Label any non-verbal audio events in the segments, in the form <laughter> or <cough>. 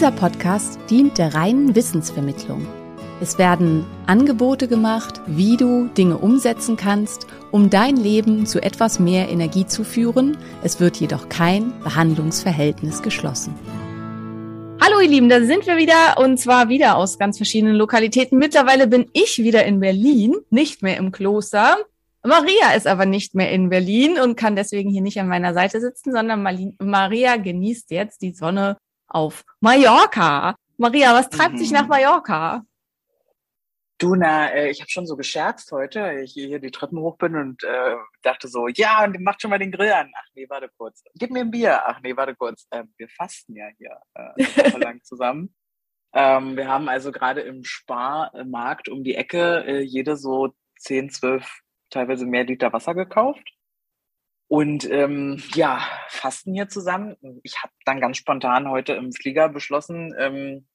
Dieser Podcast dient der reinen Wissensvermittlung. Es werden Angebote gemacht, wie du Dinge umsetzen kannst, um dein Leben zu etwas mehr Energie zu führen. Es wird jedoch kein Behandlungsverhältnis geschlossen. Hallo ihr Lieben, da sind wir wieder und zwar wieder aus ganz verschiedenen Lokalitäten. Mittlerweile bin ich wieder in Berlin, nicht mehr im Kloster. Maria ist aber nicht mehr in Berlin und kann deswegen hier nicht an meiner Seite sitzen, sondern Maria genießt jetzt die Sonne auf Mallorca. Maria, was treibt dich Mhm. nach Mallorca? Du, na, äh, ich habe schon so gescherzt heute, weil ich hier die Treppen hoch bin und äh, dachte so, ja, und macht schon mal den Grill an. Ach nee, warte kurz. Gib mir ein Bier. Ach nee, warte kurz. Äh, wir fasten ja hier äh, <laughs> lang zusammen. Ähm, wir haben also gerade im Sparmarkt um die Ecke äh, jede so 10, 12, teilweise mehr Liter Wasser gekauft. Und ähm, ja, fasten hier zusammen. Ich habe dann ganz spontan heute im Flieger beschlossen, ähm,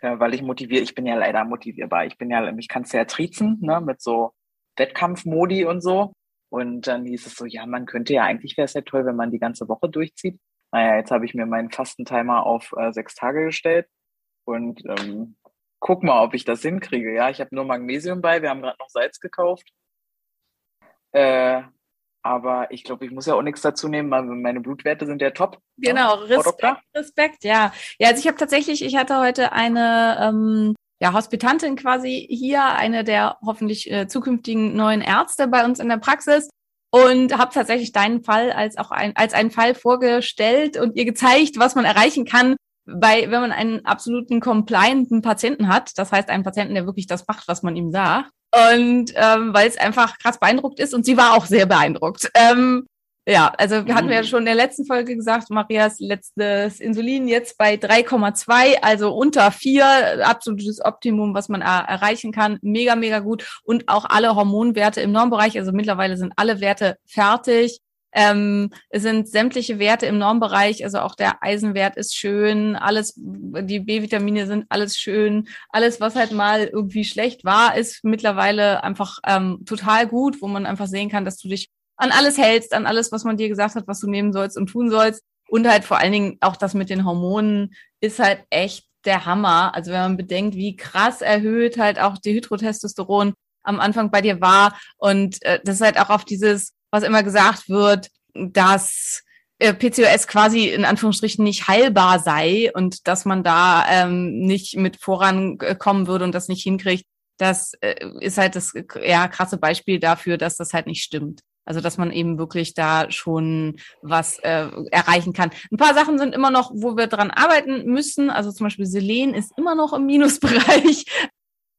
ja, weil ich motiviere, ich bin ja leider motivierbar. Ich bin ja, mich kannst du ja triezen, ne, mit so Wettkampfmodi und so. Und dann hieß es so, ja, man könnte ja, eigentlich wäre es ja toll, wenn man die ganze Woche durchzieht. Naja, jetzt habe ich mir meinen Fastentimer auf äh, sechs Tage gestellt und ähm, guck mal, ob ich das hinkriege. Ja, ich habe nur Magnesium bei, wir haben gerade noch Salz gekauft. Äh, aber ich glaube, ich muss ja auch nichts dazu nehmen, weil meine Blutwerte sind ja top. ne, Genau, Frau Respekt? Respekt, ja. Ja, also ich habe tatsächlich, ich hatte heute eine ähm, ja, Hospitantin quasi hier, eine der hoffentlich äh, zukünftigen neuen Ärzte bei uns in der Praxis und habe tatsächlich deinen Fall als auch ein, als einen Fall vorgestellt und ihr gezeigt, was man erreichen kann, bei, wenn man einen absoluten complianten Patienten hat. Das heißt, einen Patienten, der wirklich das macht, was man ihm sagt. Und ähm, weil es einfach krass beeindruckt ist und sie war auch sehr beeindruckt. Ähm, ja, also wir hatten Mhm. ja schon in der letzten Folge gesagt, Marias letztes Insulin jetzt bei 3,2, also unter 4, absolutes Optimum, was man er erreichen kann. Mega, mega gut. Und auch alle Hormonwerte im Normbereich, also mittlerweile sind alle Werte fertig. Ähm, es sind sämtliche Werte im Normbereich, also auch der Eisenwert ist schön, alles, die B-Vitamine sind alles schön, alles, was halt mal irgendwie schlecht war, ist mittlerweile einfach ähm, total gut, wo man einfach sehen kann, dass du dich an alles hältst, an alles, was man dir gesagt hat, was du nehmen sollst und tun sollst. Und halt vor allen Dingen auch das mit den Hormonen ist halt echt der Hammer. Also wenn man bedenkt, wie krass erhöht halt auch die Hydrotestosteron am Anfang bei dir war und äh, das halt auch auf dieses, was immer gesagt wird, dass äh, PCOS quasi in Anführungsstrichen nicht heilbar sei und dass man da ähm, nicht mit vorankommen würde und das nicht hinkriegt, das äh, ist halt das äh, ja krasse Beispiel dafür, dass das halt nicht stimmt. Also dass man eben wirklich da schon was äh, erreichen kann. Ein paar Sachen sind immer noch, wo wir dran arbeiten müssen. Also zum Beispiel Selen ist immer noch im Minusbereich.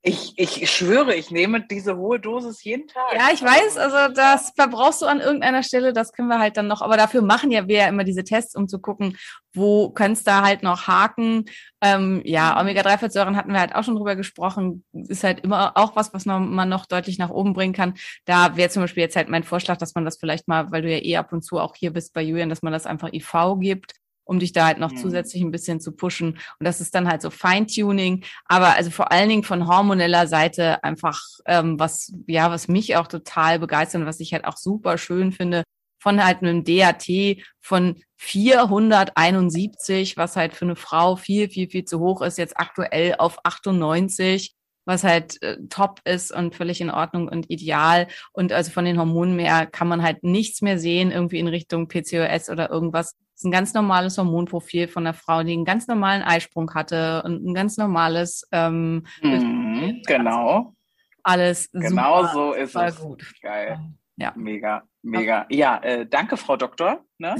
Ich, ich schwöre, ich nehme diese hohe Dosis jeden Tag. Ja, ich weiß, also das verbrauchst du an irgendeiner Stelle, das können wir halt dann noch, aber dafür machen ja wir ja immer diese Tests, um zu gucken, wo kannst da halt noch haken. Ähm, ja, Omega-3-Fettsäuren hatten wir halt auch schon drüber gesprochen, ist halt immer auch was, was man noch deutlich nach oben bringen kann. Da wäre zum Beispiel jetzt halt mein Vorschlag, dass man das vielleicht mal, weil du ja eh ab und zu auch hier bist bei Julian, dass man das einfach IV gibt um dich da halt noch Mhm. zusätzlich ein bisschen zu pushen. Und das ist dann halt so Feintuning. Aber also vor allen Dingen von hormoneller Seite einfach, ähm, was, ja, was mich auch total begeistert und was ich halt auch super schön finde, von halt einem DAT von 471, was halt für eine Frau viel, viel, viel zu hoch ist, jetzt aktuell auf 98 was halt äh, top ist und völlig in Ordnung und ideal. Und also von den Hormonen mehr kann man halt nichts mehr sehen, irgendwie in Richtung PCOS oder irgendwas. Ist ein ganz normales Hormonprofil von einer Frau, die einen ganz normalen Eisprung hatte und ein ganz normales ähm, Mhm, genau. alles Genau super, so ist es. gut. Geil. Ja. Mega, mega. Ja, äh, danke, Frau Doktor. Ne?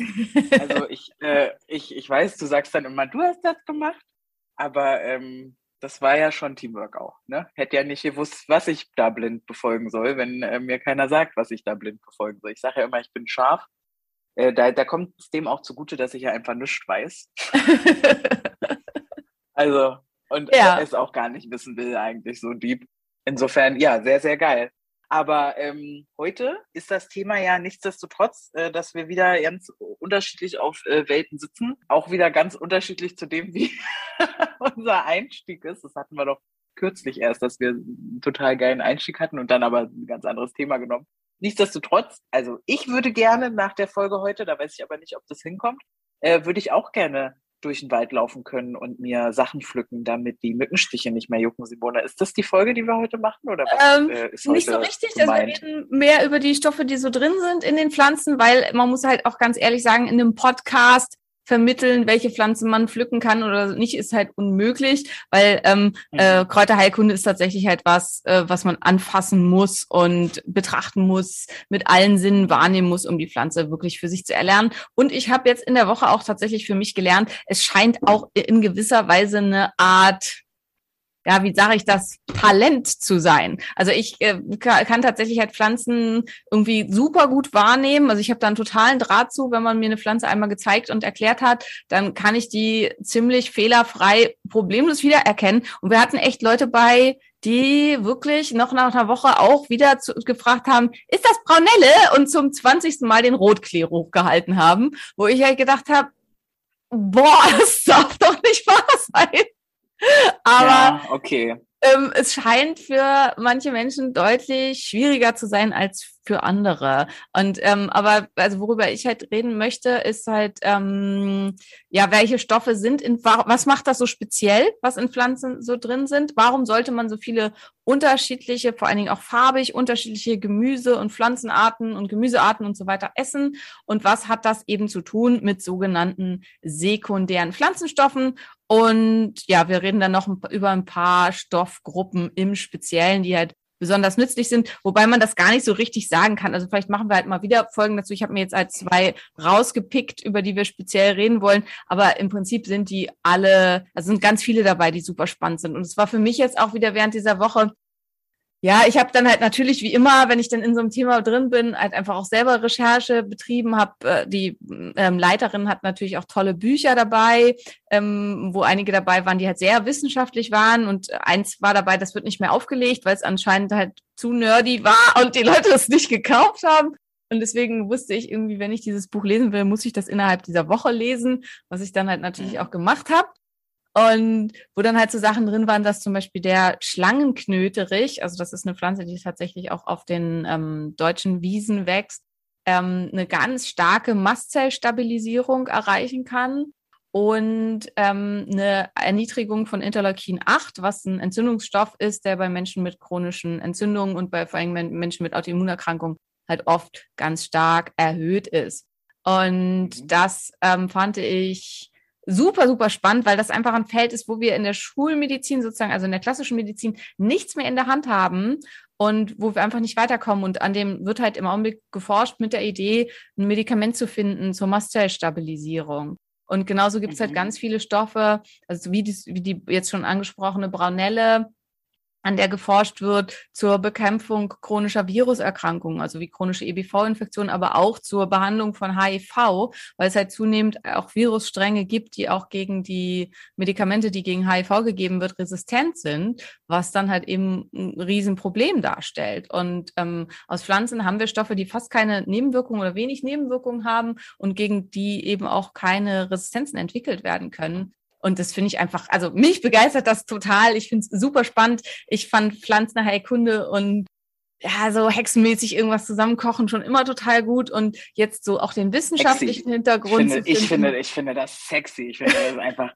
Also <laughs> ich, äh, ich, ich weiß, du sagst dann immer, du hast das gemacht. Aber ähm, das war ja schon Teamwork auch. Ne? Hätte ja nicht gewusst, was ich da blind befolgen soll, wenn äh, mir keiner sagt, was ich da blind befolgen soll. Ich sage ja immer, ich bin scharf. Äh, da, da kommt es dem auch zugute, dass ich ja einfach nichts weiß. <laughs> also, und Ja. es auch gar nicht wissen will, eigentlich so deep. Insofern, ja, sehr, sehr geil. Aber ähm, heute ist das Thema ja nichtsdestotrotz, äh, dass wir wieder ganz unterschiedlich auf äh, Welten sitzen. Auch wieder ganz unterschiedlich zu dem, wie <laughs> unser Einstieg ist. Das hatten wir doch kürzlich erst, dass wir einen total geilen Einstieg hatten und dann aber ein ganz anderes Thema genommen. Nichtsdestotrotz, also ich würde gerne nach der Folge heute, da weiß ich aber nicht, ob das hinkommt, äh, würde ich auch gerne durch den Wald laufen können und mir Sachen pflücken, damit die Mückenstiche nicht mehr jucken, Simone. Ist das die Folge, die wir heute machen? Oder was Ähm, äh, ist Nicht so richtig. Also wir gemeint? reden mehr über die Stoffe, die so drin sind in den Pflanzen, weil man muss halt auch ganz ehrlich sagen, in einem Podcast vermitteln, welche Pflanzen man pflücken kann oder nicht, ist halt unmöglich, weil ähm, Mhm. äh, Kräuterheilkunde ist tatsächlich halt was, äh, was man anfassen muss und betrachten muss, mit allen Sinnen wahrnehmen muss, um die Pflanze wirklich für sich zu erlernen. Und ich habe jetzt in der Woche auch tatsächlich für mich gelernt, es scheint auch in gewisser Weise eine Art ja, wie sage ich das, Talent zu sein. Also ich äh, ka- kann tatsächlich halt Pflanzen irgendwie super gut wahrnehmen. Also ich habe da einen totalen Draht zu, wenn man mir eine Pflanze einmal gezeigt und erklärt hat, dann kann ich die ziemlich fehlerfrei problemlos wiedererkennen. Und wir hatten echt Leute bei, die wirklich noch nach einer Woche auch wieder zu, gefragt haben, ist das Braunelle? Und zum 20. Mal den Rotklee hochgehalten haben, wo ich halt gedacht habe, boah, <laughs> das darf doch nicht wahr sein. <laughs> Aber ja, okay. ähm, es scheint für manche Menschen deutlich schwieriger zu sein als für andere. Und ähm, aber also worüber ich halt reden möchte, ist halt ähm, ja, welche Stoffe sind in wa- was macht das so speziell, was in Pflanzen so drin sind? Warum sollte man so viele unterschiedliche, vor allen Dingen auch farbig unterschiedliche Gemüse und Pflanzenarten und Gemüsearten und so weiter essen? Und was hat das eben zu tun mit sogenannten sekundären Pflanzenstoffen? Und ja, wir reden dann noch über ein paar Stoffgruppen im Speziellen, die halt besonders nützlich sind, wobei man das gar nicht so richtig sagen kann. Also vielleicht machen wir halt mal wieder Folgen dazu. Ich habe mir jetzt halt zwei rausgepickt, über die wir speziell reden wollen, aber im Prinzip sind die alle, also sind ganz viele dabei, die super spannend sind. Und es war für mich jetzt auch wieder während dieser Woche ja, ich habe dann halt natürlich wie immer, wenn ich dann in so einem Thema drin bin, halt einfach auch selber Recherche betrieben. Hab äh, die ähm, Leiterin hat natürlich auch tolle Bücher dabei, ähm, wo einige dabei waren, die halt sehr wissenschaftlich waren und eins war dabei, das wird nicht mehr aufgelegt, weil es anscheinend halt zu nerdy war und die Leute es nicht gekauft haben. Und deswegen wusste ich irgendwie, wenn ich dieses Buch lesen will, muss ich das innerhalb dieser Woche lesen, was ich dann halt natürlich auch gemacht habe. Und wo dann halt so Sachen drin waren, dass zum Beispiel der Schlangenknöterich, also das ist eine Pflanze, die tatsächlich auch auf den ähm, deutschen Wiesen wächst, ähm, eine ganz starke Mastzellstabilisierung erreichen kann und ähm, eine Erniedrigung von Interleukin 8, was ein Entzündungsstoff ist, der bei Menschen mit chronischen Entzündungen und bei vor allem Men- Menschen mit Autoimmunerkrankungen halt oft ganz stark erhöht ist. Und das ähm, fand ich super, super spannend, weil das einfach ein Feld ist, wo wir in der Schulmedizin sozusagen, also in der klassischen Medizin, nichts mehr in der Hand haben und wo wir einfach nicht weiterkommen. Und an dem wird halt im Augenblick geforscht mit der Idee, ein Medikament zu finden zur Mastzellstabilisierung. Und genauso gibt es halt Mhm. ganz viele Stoffe, also wie die, wie die jetzt schon angesprochene Braunelle, an der geforscht wird zur Bekämpfung chronischer Viruserkrankungen, also wie chronische EBV-Infektionen, aber auch zur Behandlung von HIV, weil es halt zunehmend auch Virusstränge gibt, die auch gegen die Medikamente, die gegen HIV gegeben wird, resistent sind, was dann halt eben ein Riesenproblem darstellt. Und ähm, aus Pflanzen haben wir Stoffe, die fast keine Nebenwirkungen oder wenig Nebenwirkungen haben und gegen die eben auch keine Resistenzen entwickelt werden können. Und das finde ich einfach, also mich begeistert das total. Ich finde es super spannend. Ich fand Pflanzenheilkunde und ja, so hexenmäßig irgendwas zusammenkochen schon immer total gut und jetzt so auch den wissenschaftlichen Ich Hintergrund finde, zu ich, finde, ich finde das sexy. Ich finde das einfach,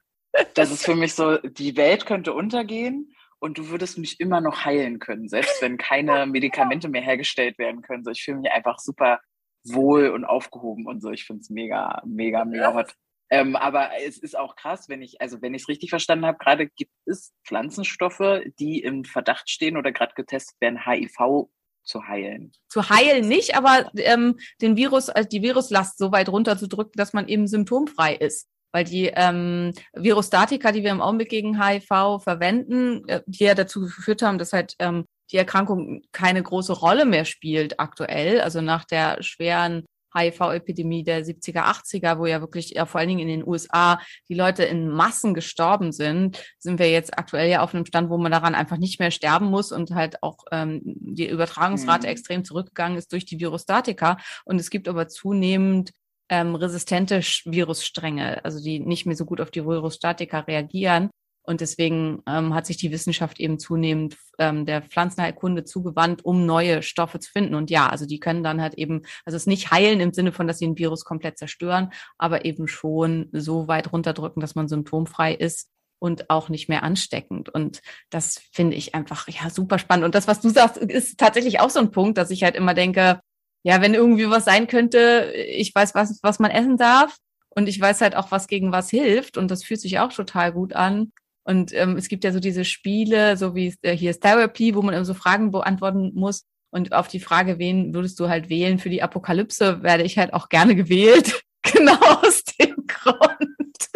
das ist für mich so, die Welt könnte untergehen und du würdest mich immer noch heilen können, selbst wenn keine <laughs> Medikamente mehr hergestellt werden können. So, ich fühle mich einfach super wohl und aufgehoben und so. Ich finde es mega, mega, mega hot. Ähm, aber es ist auch krass, wenn ich, also wenn ich es richtig verstanden habe, gerade gibt es Pflanzenstoffe, die im Verdacht stehen oder gerade getestet werden, HIV zu heilen. zu heilen nicht, aber ähm, den Virus, also die Viruslast so weit runterzudrücken, dass man eben symptomfrei ist. weil die ähm, Virostatika, die wir im Augenblick gegen HIV verwenden, äh, die ja dazu geführt haben, dass halt ähm, die Erkrankung keine große Rolle mehr spielt aktuell, also nach der schweren HIV-Epidemie der 70er, 80er, wo ja wirklich ja, vor allen Dingen in den USA die Leute in Massen gestorben sind, sind wir jetzt aktuell ja auf einem Stand, wo man daran einfach nicht mehr sterben muss und halt auch ähm, die Übertragungsrate mhm. extrem zurückgegangen ist durch die Virostatika. Und es gibt aber zunehmend ähm, resistente Virusstränge, also die nicht mehr so gut auf die Virostatika reagieren. Und deswegen ähm, hat sich die Wissenschaft eben zunehmend ähm, der Pflanzenheilkunde zugewandt, um neue Stoffe zu finden. Und ja, also die können dann halt eben, also es nicht heilen im Sinne von, dass sie ein Virus komplett zerstören, aber eben schon so weit runterdrücken, dass man symptomfrei ist und auch nicht mehr ansteckend. Und das finde ich einfach ja super spannend. Und das, was du sagst, ist tatsächlich auch so ein Punkt, dass ich halt immer denke, ja, wenn irgendwie was sein könnte, ich weiß, was, was man essen darf. Und ich weiß halt auch, was gegen was hilft. Und das fühlt sich auch total gut an. Und ähm, es gibt ja so diese Spiele, so wie äh, hier ist Therapy, wo man immer so Fragen beantworten muss. Und auf die Frage, wen würdest du halt wählen für die Apokalypse, werde ich halt auch gerne gewählt. <laughs> genau aus dem Grund.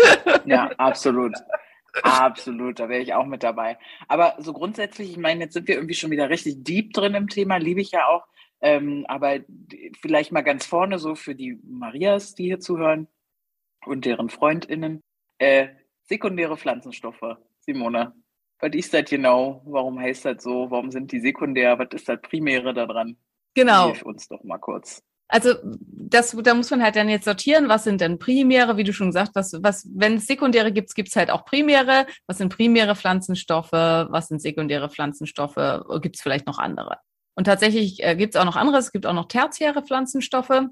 ja, absolut. Absolut, da wäre ich auch mit dabei. Aber so grundsätzlich, ich meine, jetzt sind wir irgendwie schon wieder richtig deep drin im Thema, liebe ich ja auch. Ähm, aber vielleicht mal ganz vorne so für die Marias, die hier zuhören und deren FreundInnen. Äh, sekundäre Pflanzenstoffe, Simone. Was ist das genau? Warum heißt das so? Warum sind die sekundär? Was ist das Primäre daran? Genau. Hilf uns doch mal kurz. Also das, da muss man halt dann jetzt sortieren, was sind denn Primäre, wie du schon gesagt hast, was, wenn es Sekundäre gibt, gibt es halt auch Primäre. Was sind primäre Pflanzenstoffe? Was sind sekundäre Pflanzenstoffe? Gibt es vielleicht noch andere? Und tatsächlich äh, gibt es auch noch andere. Es gibt auch noch tertiäre Pflanzenstoffe.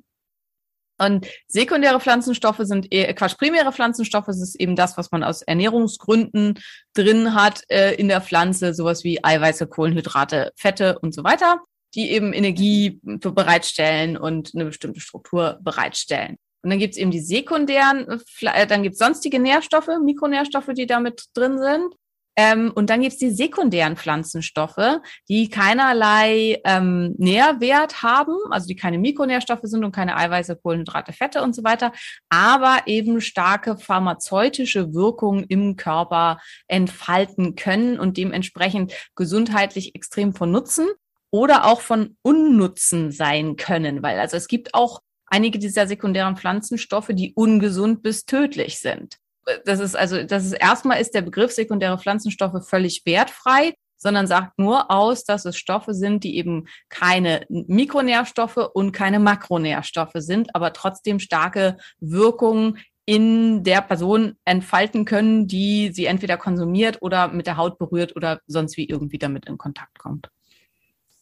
Und sekundäre Pflanzenstoffe sind eher, Quatsch, primäre Pflanzenstoffe ist eben das, was man aus Ernährungsgründen drin hat äh, in der Pflanze, sowas wie Eiweiße, Kohlenhydrate, Fette und so weiter, die eben Energie bereitstellen und eine bestimmte Struktur bereitstellen. Und dann gibt's eben die sekundären, äh, dann gibt's sonstige Nährstoffe, Mikronährstoffe, die damit drin sind. Ähm, und dann gibt's die sekundären Pflanzenstoffe, die keinerlei ähm, Nährwert haben, also die keine Mikronährstoffe sind und keine Eiweiße, Kohlenhydrate, Fette und so weiter, aber eben starke pharmazeutische Wirkungen im Körper entfalten können und dementsprechend gesundheitlich extrem von Nutzen oder auch von Unnutzen sein können, weil also es gibt auch einige dieser sekundären Pflanzenstoffe, die ungesund bis tödlich sind das ist also, das ist erstmal ist der Begriff sekundäre Pflanzenstoffe völlig wertfrei, sondern sagt nur aus, dass es Stoffe sind, die eben keine Mikronährstoffe und keine Makronährstoffe sind, aber trotzdem starke Wirkungen in der Person entfalten können, die sie entweder konsumiert oder mit der Haut berührt oder sonst wie irgendwie damit in Kontakt kommt.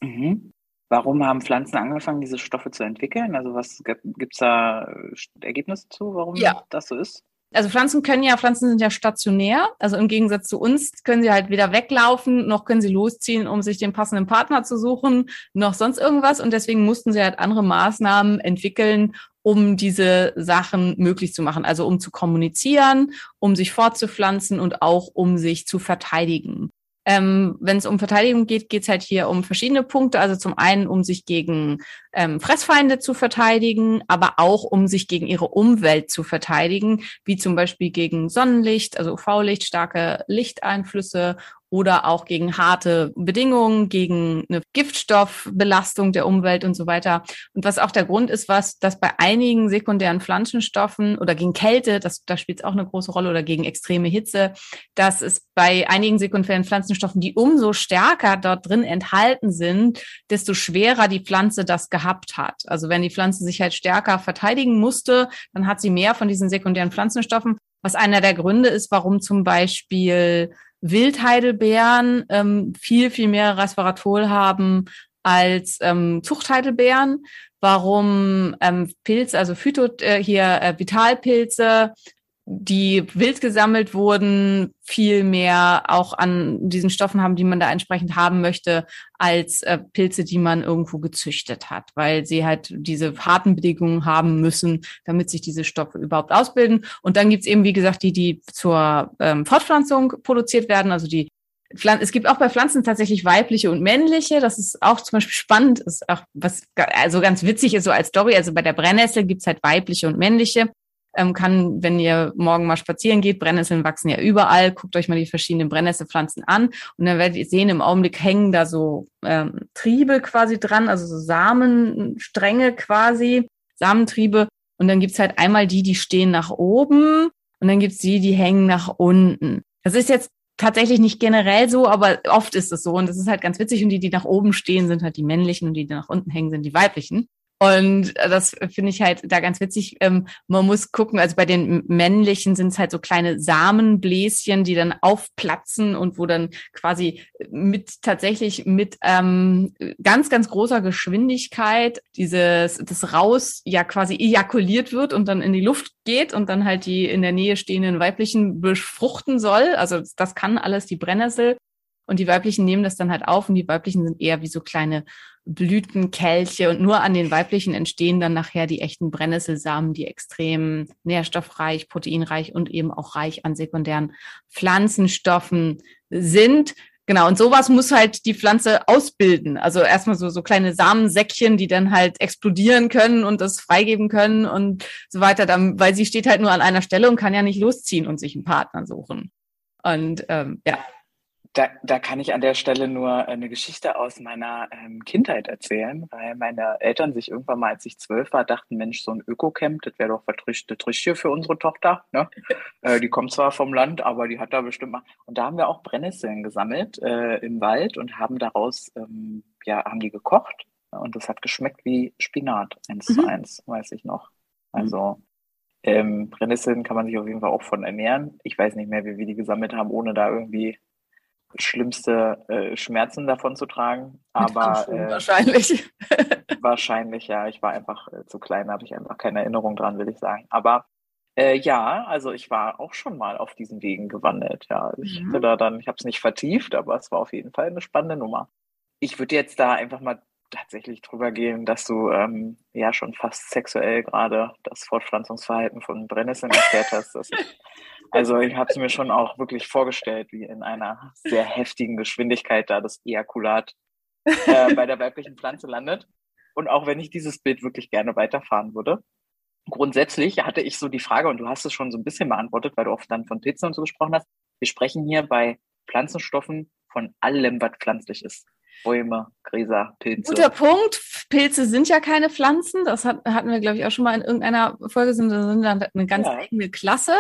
Mhm. Warum haben Pflanzen angefangen, diese Stoffe zu entwickeln? Also was gibt es da Ergebnisse zu, warum ja. das so ist? Also Pflanzen können ja, Pflanzen sind ja stationär. Also im Gegensatz zu uns können sie halt weder weglaufen, noch können sie losziehen, um sich den passenden Partner zu suchen, noch sonst irgendwas. Und deswegen mussten sie halt andere Maßnahmen entwickeln, um diese Sachen möglich zu machen. Also um zu kommunizieren, um sich fortzupflanzen und auch um sich zu verteidigen. Ähm, Wenn es um Verteidigung geht, geht es halt hier um verschiedene Punkte. Also zum einen, um sich gegen ähm, Fressfeinde zu verteidigen, aber auch um sich gegen ihre Umwelt zu verteidigen, wie zum Beispiel gegen Sonnenlicht, also UV-Licht, starke Lichteinflüsse oder auch gegen harte Bedingungen, gegen eine Giftstoffbelastung der Umwelt und so weiter. Und was auch der Grund ist, was dass bei einigen sekundären Pflanzenstoffen oder gegen Kälte, das, da spielt es auch eine große Rolle, oder gegen extreme Hitze, dass es bei einigen sekundären Pflanzenstoffen, die umso stärker dort drin enthalten sind, desto schwerer die Pflanze das gehabt hat. Also wenn die Pflanze sich halt stärker verteidigen musste, dann hat sie mehr von diesen sekundären Pflanzenstoffen, was einer der Gründe ist, warum zum Beispiel Wildheidelbeeren ähm, viel, viel mehr Resveratrol haben als ähm, Zuchtheidelbeeren, warum ähm, Pilze, also Phyto, äh, hier äh, Vitalpilze die wild gesammelt wurden, viel mehr auch an diesen Stoffen haben, die man da entsprechend haben möchte, als äh, Pilze, die man irgendwo gezüchtet hat, weil sie halt diese harten Bedingungen haben müssen, damit sich diese Stoffe überhaupt ausbilden. Und dann gibt's eben, wie gesagt, die, die zur ähm, Fortpflanzung produziert werden, also die es gibt auch bei Pflanzen tatsächlich weibliche und männliche. Das ist auch zum Beispiel spannend, ist auch was also ganz witzig ist so als Story. Also bei der Brennnessel gibt's halt weibliche und männliche ähm, kann, wenn ihr morgen mal spazieren geht, Brennnesseln wachsen ja überall, guckt euch mal die verschiedenen Brennnesselpflanzen an und dann werdet ihr sehen, im Augenblick hängen da so ähm, Triebe quasi dran, also so Samenstränge quasi, Samentriebe. Und dann gibt's halt einmal die, die stehen nach oben und dann gibt's die, die hängen nach unten. Das ist jetzt tatsächlich nicht generell so, aber oft ist es so. Und das ist halt ganz witzig. Und die, die nach oben stehen, sind halt die männlichen und die, die nach unten hängen, sind die weiblichen. Und das finde ich halt da ganz witzig. Ähm, man muss gucken, also bei den männlichen sind es halt so kleine Samenbläschen, die dann aufplatzen und wo dann quasi mit tatsächlich mit ähm, ganz, ganz großer Geschwindigkeit dieses das raus ja quasi ejakuliert wird und dann in die Luft geht und dann halt die in der Nähe stehenden weiblichen befruchten soll. Also das kann alles die Brennnessel. Und die weiblichen nehmen das dann halt auf und die weiblichen sind eher wie so kleine Blütenkelche und nur an den weiblichen entstehen dann nachher die echten Brennnesselsamen, die extrem nährstoffreich, proteinreich und eben auch reich an sekundären Pflanzenstoffen sind. Genau, und sowas muss halt die Pflanze ausbilden. Also erstmal so, so kleine Samensäckchen, die dann halt explodieren können und das freigeben können und so weiter, dann, weil sie steht halt nur an einer Stelle und kann ja nicht losziehen und sich einen Partner suchen. Und ähm, ja, da, da kann ich an der Stelle nur eine Geschichte aus meiner ähm, Kindheit erzählen, weil meine Eltern sich irgendwann mal, als ich zwölf war, dachten, Mensch, so ein Öko-Camp, das wäre doch was richtig für unsere Tochter. Ne? <laughs> äh, die kommt zwar vom Land, aber die hat da bestimmt mal. Und da haben wir auch Brennnesseln gesammelt äh, im Wald und haben daraus, ähm, ja, haben die gekocht. Und das hat geschmeckt wie Spinat, eins mhm. zu eins, weiß ich noch. Also ähm, Brennnesseln kann man sich auf jeden Fall auch von ernähren. Ich weiß nicht mehr, wie wir die gesammelt haben, ohne da irgendwie schlimmste äh, Schmerzen davon zu tragen. Aber äh, wahrscheinlich. <laughs> wahrscheinlich, ja. Ich war einfach äh, zu klein, habe ich einfach keine Erinnerung dran, will ich sagen. Aber äh, ja, also ich war auch schon mal auf diesen Wegen gewandelt. Ja, ich mhm. hatte da dann, ich habe es nicht vertieft, aber es war auf jeden Fall eine spannende Nummer. Ich würde jetzt da einfach mal tatsächlich drüber gehen, dass du ähm, ja schon fast sexuell gerade das Fortpflanzungsverhalten von Brennnesseln erklärt hast. Das <laughs> also ich habe es mir schon auch wirklich vorgestellt, wie in einer sehr heftigen Geschwindigkeit da das Ejakulat äh, <laughs> bei der weiblichen Pflanze landet. Und auch wenn ich dieses Bild wirklich gerne weiterfahren würde, grundsätzlich hatte ich so die Frage, und du hast es schon so ein bisschen beantwortet, weil du oft dann von Pilzen und so gesprochen hast. Wir sprechen hier bei Pflanzenstoffen von allem, was pflanzlich ist. Bäume, Gräser, Pilze. Guter Punkt. Pilze sind ja keine Pflanzen. Das hat, hatten wir, glaube ich, auch schon mal in irgendeiner Folge. Sind, sind dann eine ganz ja. eigene Klasse.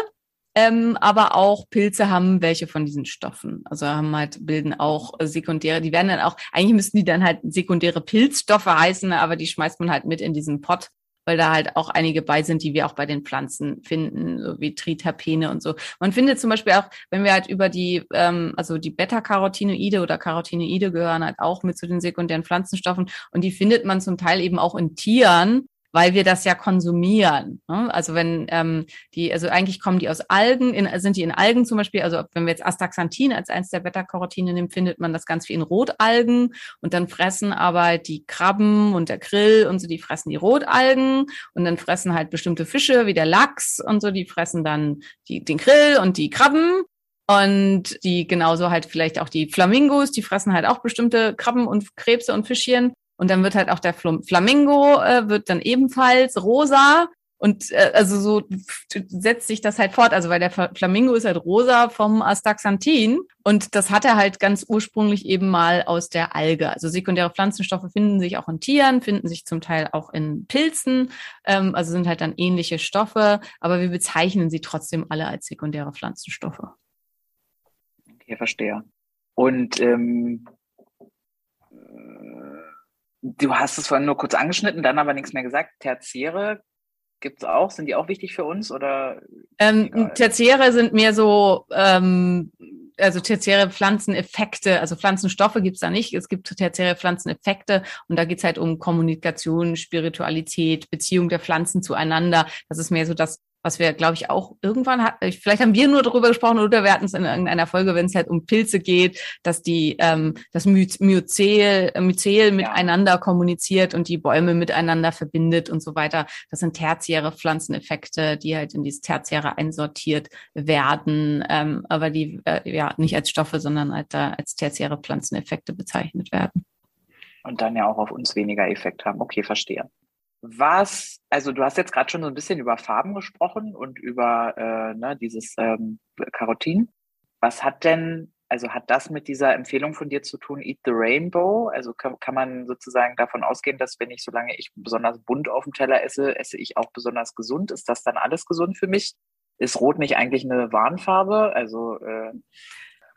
Ähm, aber auch Pilze haben welche von diesen Stoffen. Also haben halt, bilden auch sekundäre, die werden dann auch, eigentlich müssten die dann halt sekundäre Pilzstoffe heißen, aber die schmeißt man halt mit in diesen Pott, weil da halt auch einige bei sind, die wir auch bei den Pflanzen finden, so wie Triterpene und so. Man findet zum Beispiel auch, wenn wir halt über die, ähm, also die Beta-Carotinoide oder Carotinoide gehören halt auch mit zu den sekundären Pflanzenstoffen und die findet man zum Teil eben auch in Tieren, weil wir das ja konsumieren. Ne? Also wenn ähm, die, also eigentlich kommen die aus Algen, in, sind die in Algen zum Beispiel, also wenn wir jetzt Astaxanthin als eins der Beta-Carotine nehmen, findet man das ganz wie in Rotalgen und dann fressen aber die Krabben und der Grill und so, die fressen die Rotalgen und dann fressen halt bestimmte Fische wie der Lachs und so, die fressen dann die, den Grill und die Krabben und die genauso halt vielleicht auch die Flamingos, die fressen halt auch bestimmte Krabben und Krebse und Fischchen. Und dann wird halt auch der Flamingo äh, wird dann ebenfalls rosa. Und äh, also so setzt sich das halt fort. Also weil der Flamingo ist halt rosa vom Astaxanthin. Und das hat er halt ganz ursprünglich eben mal aus der Alge. Also sekundäre Pflanzenstoffe finden sich auch in Tieren, finden sich zum Teil auch in Pilzen. Ähm, also sind halt dann ähnliche Stoffe. Aber wir bezeichnen sie trotzdem alle als sekundäre Pflanzenstoffe. Okay, verstehe. Und ähm, Du hast es vorhin nur kurz angeschnitten, dann aber nichts mehr gesagt. Tertiäre gibt es auch? Sind die auch wichtig für uns oder? Ähm, Tertiäre sind mehr so, ähm, also tertiäre Pflanzeneffekte, also Pflanzenstoffe gibt es da nicht. Es gibt tertiäre Pflanzeneffekte und da geht es halt um Kommunikation, Spiritualität, Beziehung der Pflanzen zueinander. Das ist mehr so das was wir, glaube ich, auch irgendwann hatten, vielleicht haben wir nur darüber gesprochen oder wir hatten es in irgendeiner Folge, wenn es halt um Pilze geht, dass die ähm, das Myzel, Myzel miteinander kommuniziert und die Bäume miteinander verbindet und so weiter. Das sind tertiäre Pflanzeneffekte, die halt in dieses Tertiäre einsortiert werden, ähm, aber die äh, ja nicht als Stoffe, sondern als, äh, als tertiäre Pflanzeneffekte bezeichnet werden. Und dann ja auch auf uns weniger Effekt haben. Okay, verstehe. Was, also du hast jetzt gerade schon so ein bisschen über Farben gesprochen und über äh, ne, dieses ähm, Karotin. Was hat denn, also hat das mit dieser Empfehlung von dir zu tun, Eat the Rainbow? Also kann, kann man sozusagen davon ausgehen, dass wenn ich, solange ich besonders bunt auf dem Teller esse, esse ich auch besonders gesund? Ist das dann alles gesund für mich? Ist Rot nicht eigentlich eine Warnfarbe? Also äh,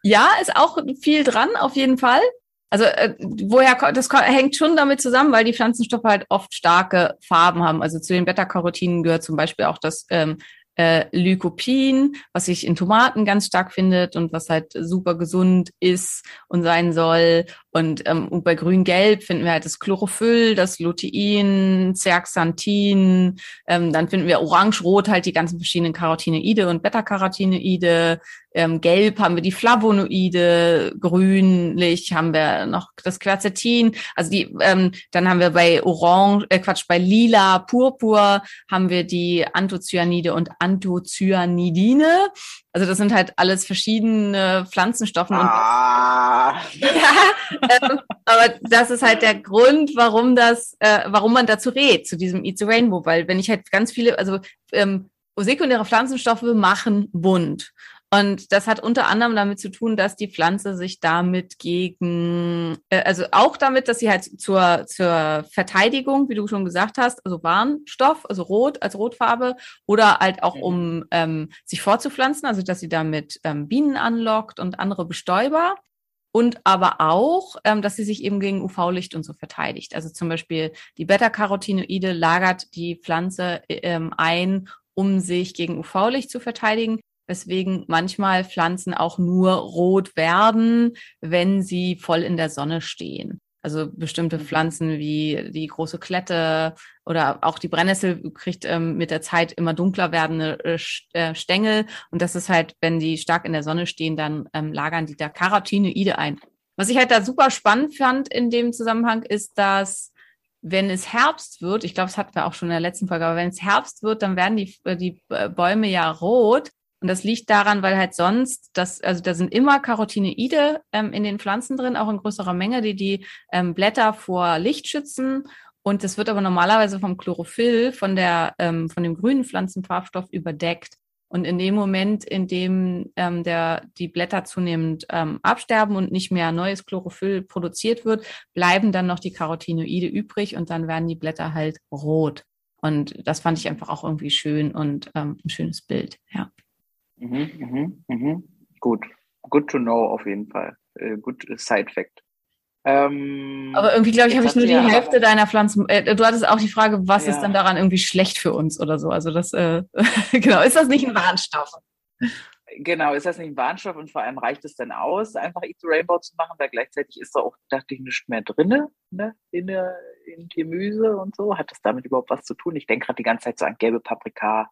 Ja, ist auch viel dran, auf jeden Fall. Also äh, woher das hängt schon damit zusammen, weil die Pflanzenstoffe halt oft starke Farben haben. Also zu den Beta-Carotinen gehört zum Beispiel auch das ähm, äh, Lycopin, was sich in Tomaten ganz stark findet und was halt super gesund ist und sein soll. Und, ähm, und bei Grün-Gelb finden wir halt das Chlorophyll, das Lutein, Zeaxanthin. Ähm, dann finden wir Orange-Rot halt die ganzen verschiedenen Carotinoide und Beta-Carotinoide. Ähm, gelb haben wir die Flavonoide, grünlich haben wir noch das Quercetin. Also die, ähm, dann haben wir bei Orange, äh, Quatsch, bei Lila, Purpur haben wir die Anthocyanide und Anthocyanidine. Also das sind halt alles verschiedene Pflanzenstoffe. Und ah, <laughs> ja, ähm, aber das ist halt der Grund, warum das, äh, warum man dazu rät, zu diesem Eat the Rainbow, weil wenn ich halt ganz viele, also ähm, sekundäre Pflanzenstoffe machen bunt. Und das hat unter anderem damit zu tun, dass die Pflanze sich damit gegen, äh, also auch damit, dass sie halt zur, zur Verteidigung, wie du schon gesagt hast, also Warnstoff, also Rot als Rotfarbe, oder halt auch um ähm, sich fortzupflanzen, also dass sie damit ähm, Bienen anlockt und andere Bestäuber. Und aber auch, ähm, dass sie sich eben gegen UV-Licht und so verteidigt. Also zum Beispiel die Beta-Carotinoide lagert die Pflanze ähm, ein, um sich gegen UV-Licht zu verteidigen weswegen manchmal Pflanzen auch nur rot werden, wenn sie voll in der Sonne stehen. Also bestimmte Pflanzen wie die große Klette oder auch die Brennnessel kriegt ähm, mit der Zeit immer dunkler werdende äh, äh, Stängel. Und das ist halt, wenn die stark in der Sonne stehen, dann ähm, lagern die da Carotinoide ein. Was ich halt da super spannend fand in dem Zusammenhang ist, dass wenn es Herbst wird, ich glaube, das hatten wir auch schon in der letzten Folge, aber wenn es Herbst wird, dann werden die, äh, die äh, Bäume ja rot. Und das liegt daran, weil halt sonst, das, also da sind immer Carotinoide ähm, in den Pflanzen drin, auch in größerer Menge, die die ähm, Blätter vor Licht schützen. Und das wird aber normalerweise vom Chlorophyll, von der, ähm, von dem grünen Pflanzenfarbstoff überdeckt. Und in dem Moment, in dem ähm, der, die Blätter zunehmend ähm, absterben und nicht mehr neues Chlorophyll produziert wird, bleiben dann noch die Carotinoide übrig und dann werden die Blätter halt rot. Und das fand ich einfach auch irgendwie schön und ähm, ein schönes Bild, ja. Mhm, mhm, mhm. Gut. Good to know auf jeden Fall. Äh, gut äh, Side Fact. Ähm, Aber irgendwie, glaube ich, habe ich nur die ja- Hälfte deiner Pflanzen. Äh, du hattest auch die Frage, was Ja. ist denn daran irgendwie schlecht für uns oder so? Also das, äh, <laughs> genau, ist das nicht ein Warnstoff? Genau, ist das nicht ein Warnstoff und vor allem reicht es dann aus, einfach Eat the Rainbow zu machen, weil gleichzeitig ist da auch, dachte ich, nichts mehr drinne, ne, in, der, in Gemüse und so. Hat das damit überhaupt was zu tun? Ich denke gerade die ganze Zeit so an gelbe Paprika,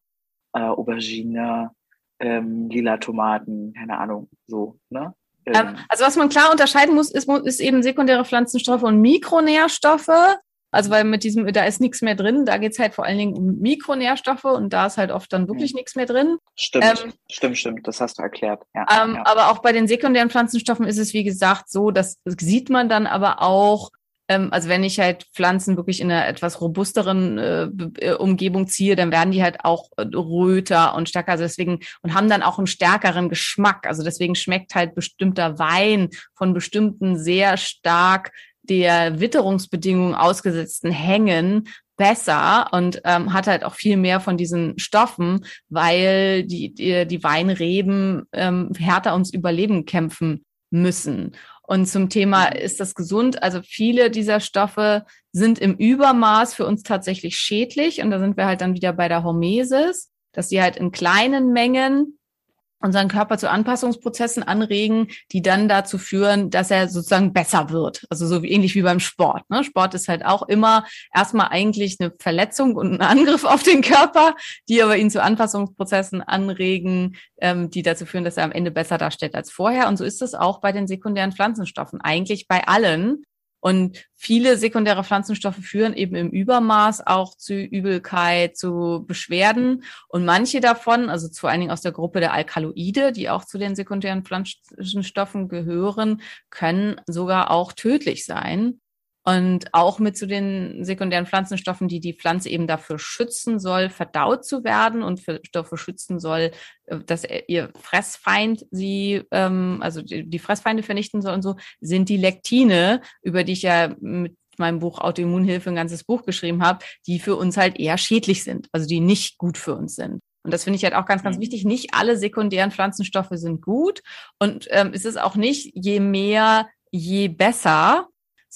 äh, Aubergine, ähm, lila Tomaten, keine Ahnung, so, ne? Ähm, also was man klar unterscheiden muss, ist, ist eben sekundäre Pflanzenstoffe und Mikronährstoffe. Also weil mit diesem, da ist nichts mehr drin, da geht's halt vor allen Dingen um Mikronährstoffe und da ist halt oft dann wirklich nichts mehr drin. stimmt, ähm, stimmt, stimmt, das hast du erklärt. Ja, Ähm, ja. Aber auch bei den sekundären Pflanzenstoffen ist es, wie gesagt, so, das sieht man dann aber auch, also wenn ich halt Pflanzen wirklich in einer etwas robusteren äh, äh, Umgebung ziehe, dann werden die halt auch äh, röter und stärker, also deswegen, und haben dann auch einen stärkeren Geschmack. Also deswegen schmeckt halt bestimmter Wein von bestimmten sehr stark der Witterungsbedingungen ausgesetzten Hängen besser und ähm, hat halt auch viel mehr von diesen Stoffen, weil die, die, die Weinreben ähm, härter ums Überleben kämpfen müssen. Und zum Thema, ist das gesund? Also viele dieser Stoffe sind im Übermaß für uns tatsächlich schädlich. Und da sind wir halt dann wieder bei der Hormesis, dass sie halt in kleinen Mengen unseren Körper zu Anpassungsprozessen anregen, die dann dazu führen, dass er sozusagen besser wird. Also so wie, ähnlich wie beim Sport. Ne? Sport ist halt auch immer erstmal eigentlich eine Verletzung und ein Angriff auf den Körper, die aber ihn zu Anpassungsprozessen anregen, ähm, die dazu führen, dass er am Ende besser darstellt als vorher. Und so ist es auch bei den sekundären Pflanzenstoffen, eigentlich bei allen. Und viele sekundäre Pflanzenstoffe führen eben im Übermaß auch zu Übelkeit, zu Beschwerden. Und manche davon, also vor allen Dingen aus der Gruppe der Alkaloide, die auch zu den sekundären Pflanzenstoffen gehören, können sogar auch tödlich sein. Und auch mit zu den sekundären Pflanzenstoffen, die die Pflanze eben dafür schützen soll, verdaut zu werden und für Stoffe schützen soll, äh, dass ihr Fressfeind sie, ähm, also die, die Fressfeinde vernichten soll und so, sind die Lektine, über die ich ja mit meinem Buch Autoimmunhilfe ein ganzes Buch geschrieben habe, die für uns halt eher schädlich sind, also die nicht gut für uns sind. Und das finde ich halt auch ganz, ganz mhm. wichtig. Nicht alle sekundären Pflanzenstoffe sind gut. Und ähm, es ist auch nicht je mehr, je besser,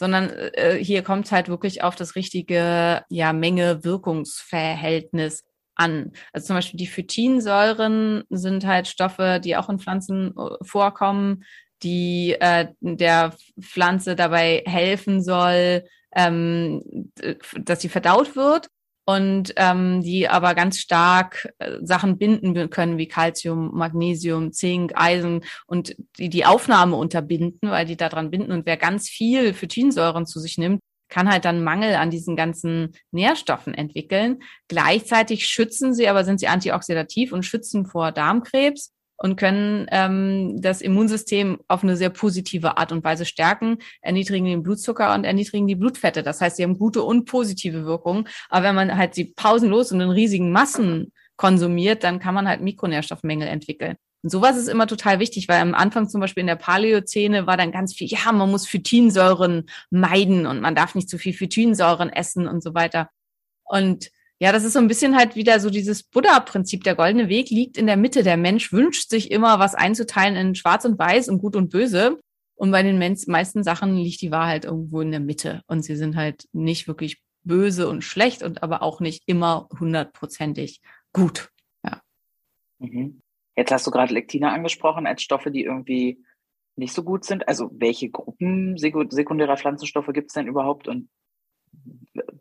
sondern äh, hier kommt halt wirklich auf das richtige ja, Menge-Wirkungsverhältnis an. Also zum Beispiel die Phytinsäuren sind halt Stoffe, die auch in Pflanzen äh, vorkommen, die äh, der Pflanze dabei helfen soll, ähm, dass sie verdaut wird und ähm, die aber ganz stark äh, Sachen binden können wie Calcium, Magnesium, Zink, Eisen und die die Aufnahme unterbinden, weil die daran binden. Und wer ganz viel Phytinsäuren zu sich nimmt, kann halt dann Mangel an diesen ganzen Nährstoffen entwickeln. Gleichzeitig schützen sie, aber sind sie antioxidativ und schützen vor Darmkrebs und können ähm, das Immunsystem auf eine sehr positive Art und Weise stärken, erniedrigen den Blutzucker und erniedrigen die Blutfette. Das heißt, sie haben gute und positive Wirkungen. Aber wenn man halt sie pausenlos und in riesigen Massen konsumiert, dann kann man halt Mikronährstoffmängel entwickeln. Und sowas ist immer total wichtig, weil am Anfang zum Beispiel in der Paläozäne war dann ganz viel, ja, man muss Phytinsäuren meiden und man darf nicht zu viel Phytinsäuren essen und so weiter. Und ja, das ist so ein bisschen halt wieder so dieses Buddha-Prinzip. Der goldene Weg liegt in der Mitte. Der Mensch wünscht sich immer, was einzuteilen in Schwarz und Weiß und Gut und Böse. Und bei den meisten Sachen liegt die Wahrheit irgendwo in der Mitte. Und sie sind halt nicht wirklich böse und schlecht und aber auch nicht immer hundertprozentig gut. Ja. Mhm. Jetzt hast du gerade Lektine angesprochen als Stoffe, die irgendwie nicht so gut sind. Also welche Gruppen sekundärer Pflanzenstoffe gibt es denn überhaupt und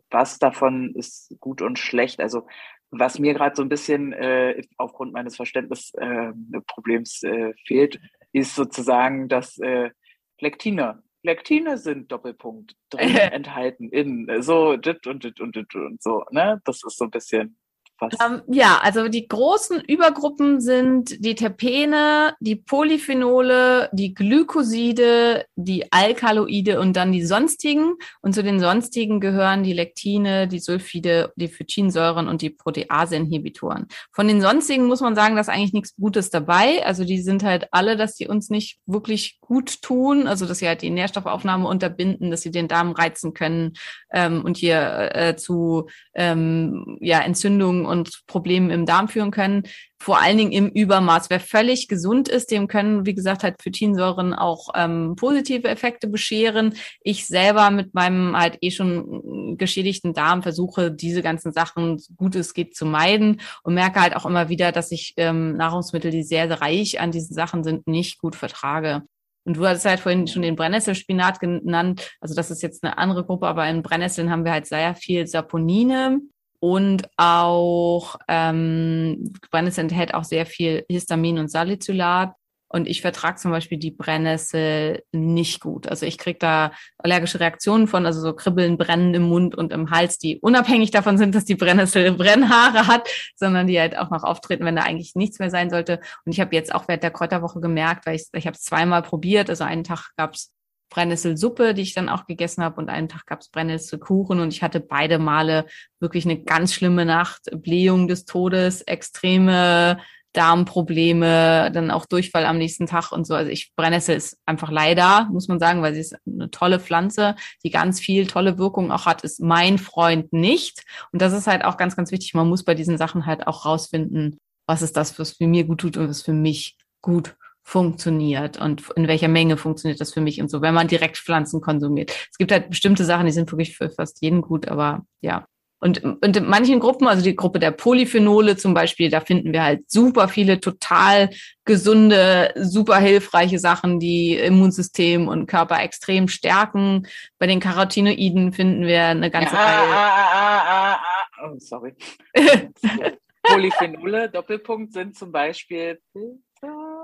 was davon ist gut und schlecht. Also was mir gerade so ein bisschen äh, aufgrund meines Verständnisproblems äh, äh, fehlt, ist sozusagen, dass äh, Lektine, Lektine sind Doppelpunkt drin <laughs> enthalten in so dit und dit und dit und so. Ne, das ist so ein bisschen ähm, ja, also die großen Übergruppen sind die Terpene, die Polyphenole, die Glykoside, die Alkaloide und dann die sonstigen. Und zu den sonstigen gehören die Lektine, die Sulfide, die Phytinsäuren und die Protease-Inhibitoren. Von den sonstigen muss man sagen, dass eigentlich nichts Gutes dabei. Also die sind halt alle, dass sie uns nicht wirklich gut tun, also dass sie halt die Nährstoffaufnahme unterbinden, dass sie den Darm reizen können ähm, und hier äh, zu ähm, ja, Entzündungen und Problemen im Darm führen können. Vor allen Dingen im Übermaß. Wer völlig gesund ist, dem können, wie gesagt, halt Phytinsäuren auch ähm, positive Effekte bescheren. Ich selber mit meinem halt eh schon geschädigten Darm versuche, diese ganzen Sachen, so gut es geht, zu meiden und merke halt auch immer wieder, dass ich ähm, Nahrungsmittel, die sehr, sehr reich an diesen Sachen sind, nicht gut vertrage. Und du hattest halt vorhin schon den Brennnesselspinat genannt. Also das ist jetzt eine andere Gruppe, aber in Brennnesseln haben wir halt sehr viel Saponine und auch ähm, Brennnessel enthält auch sehr viel Histamin und Salicylat. Und ich vertrage zum Beispiel die Brennnessel nicht gut. Also ich kriege da allergische Reaktionen von, also so Kribbeln, Brennen im Mund und im Hals, die unabhängig davon sind, dass die Brennnessel <laughs> Brennhaare hat, sondern die halt auch noch auftreten, wenn da eigentlich nichts mehr sein sollte. Und ich habe jetzt auch während der Kräuterwoche gemerkt, weil ich, ich habe es zweimal probiert. Also einen Tag gab's Brennnesselsuppe, die ich dann auch gegessen habe und einen Tag gab's Brennnesselkuchen und ich hatte beide Male wirklich eine ganz schlimme Nacht, Blähung des Todes, extreme Darmprobleme, dann auch Durchfall am nächsten Tag und so. Also ich Brennnessel ist einfach leider, muss man sagen, weil sie ist eine tolle Pflanze, die ganz viel tolle Wirkung auch hat, ist mein Freund nicht. Und das ist halt auch ganz, ganz wichtig. Man muss bei diesen Sachen halt auch rausfinden, was ist das, was für mir gut tut und was für mich gut funktioniert und in welcher Menge funktioniert das für mich und so, wenn man direkt Pflanzen konsumiert. Es gibt halt bestimmte Sachen, die sind wirklich für fast jeden gut, aber ja, und, und in manchen Gruppen, also die Gruppe der Polyphenole zum Beispiel, da finden wir halt super viele total gesunde, super hilfreiche Sachen, die Immunsystem und Körper extrem stärken. Bei den Carotinoiden finden wir eine ganze ja, Reihe. Ah, ah, ah, ah. oh, sorry. <laughs> Polyphenole, Doppelpunkt, sind zum Beispiel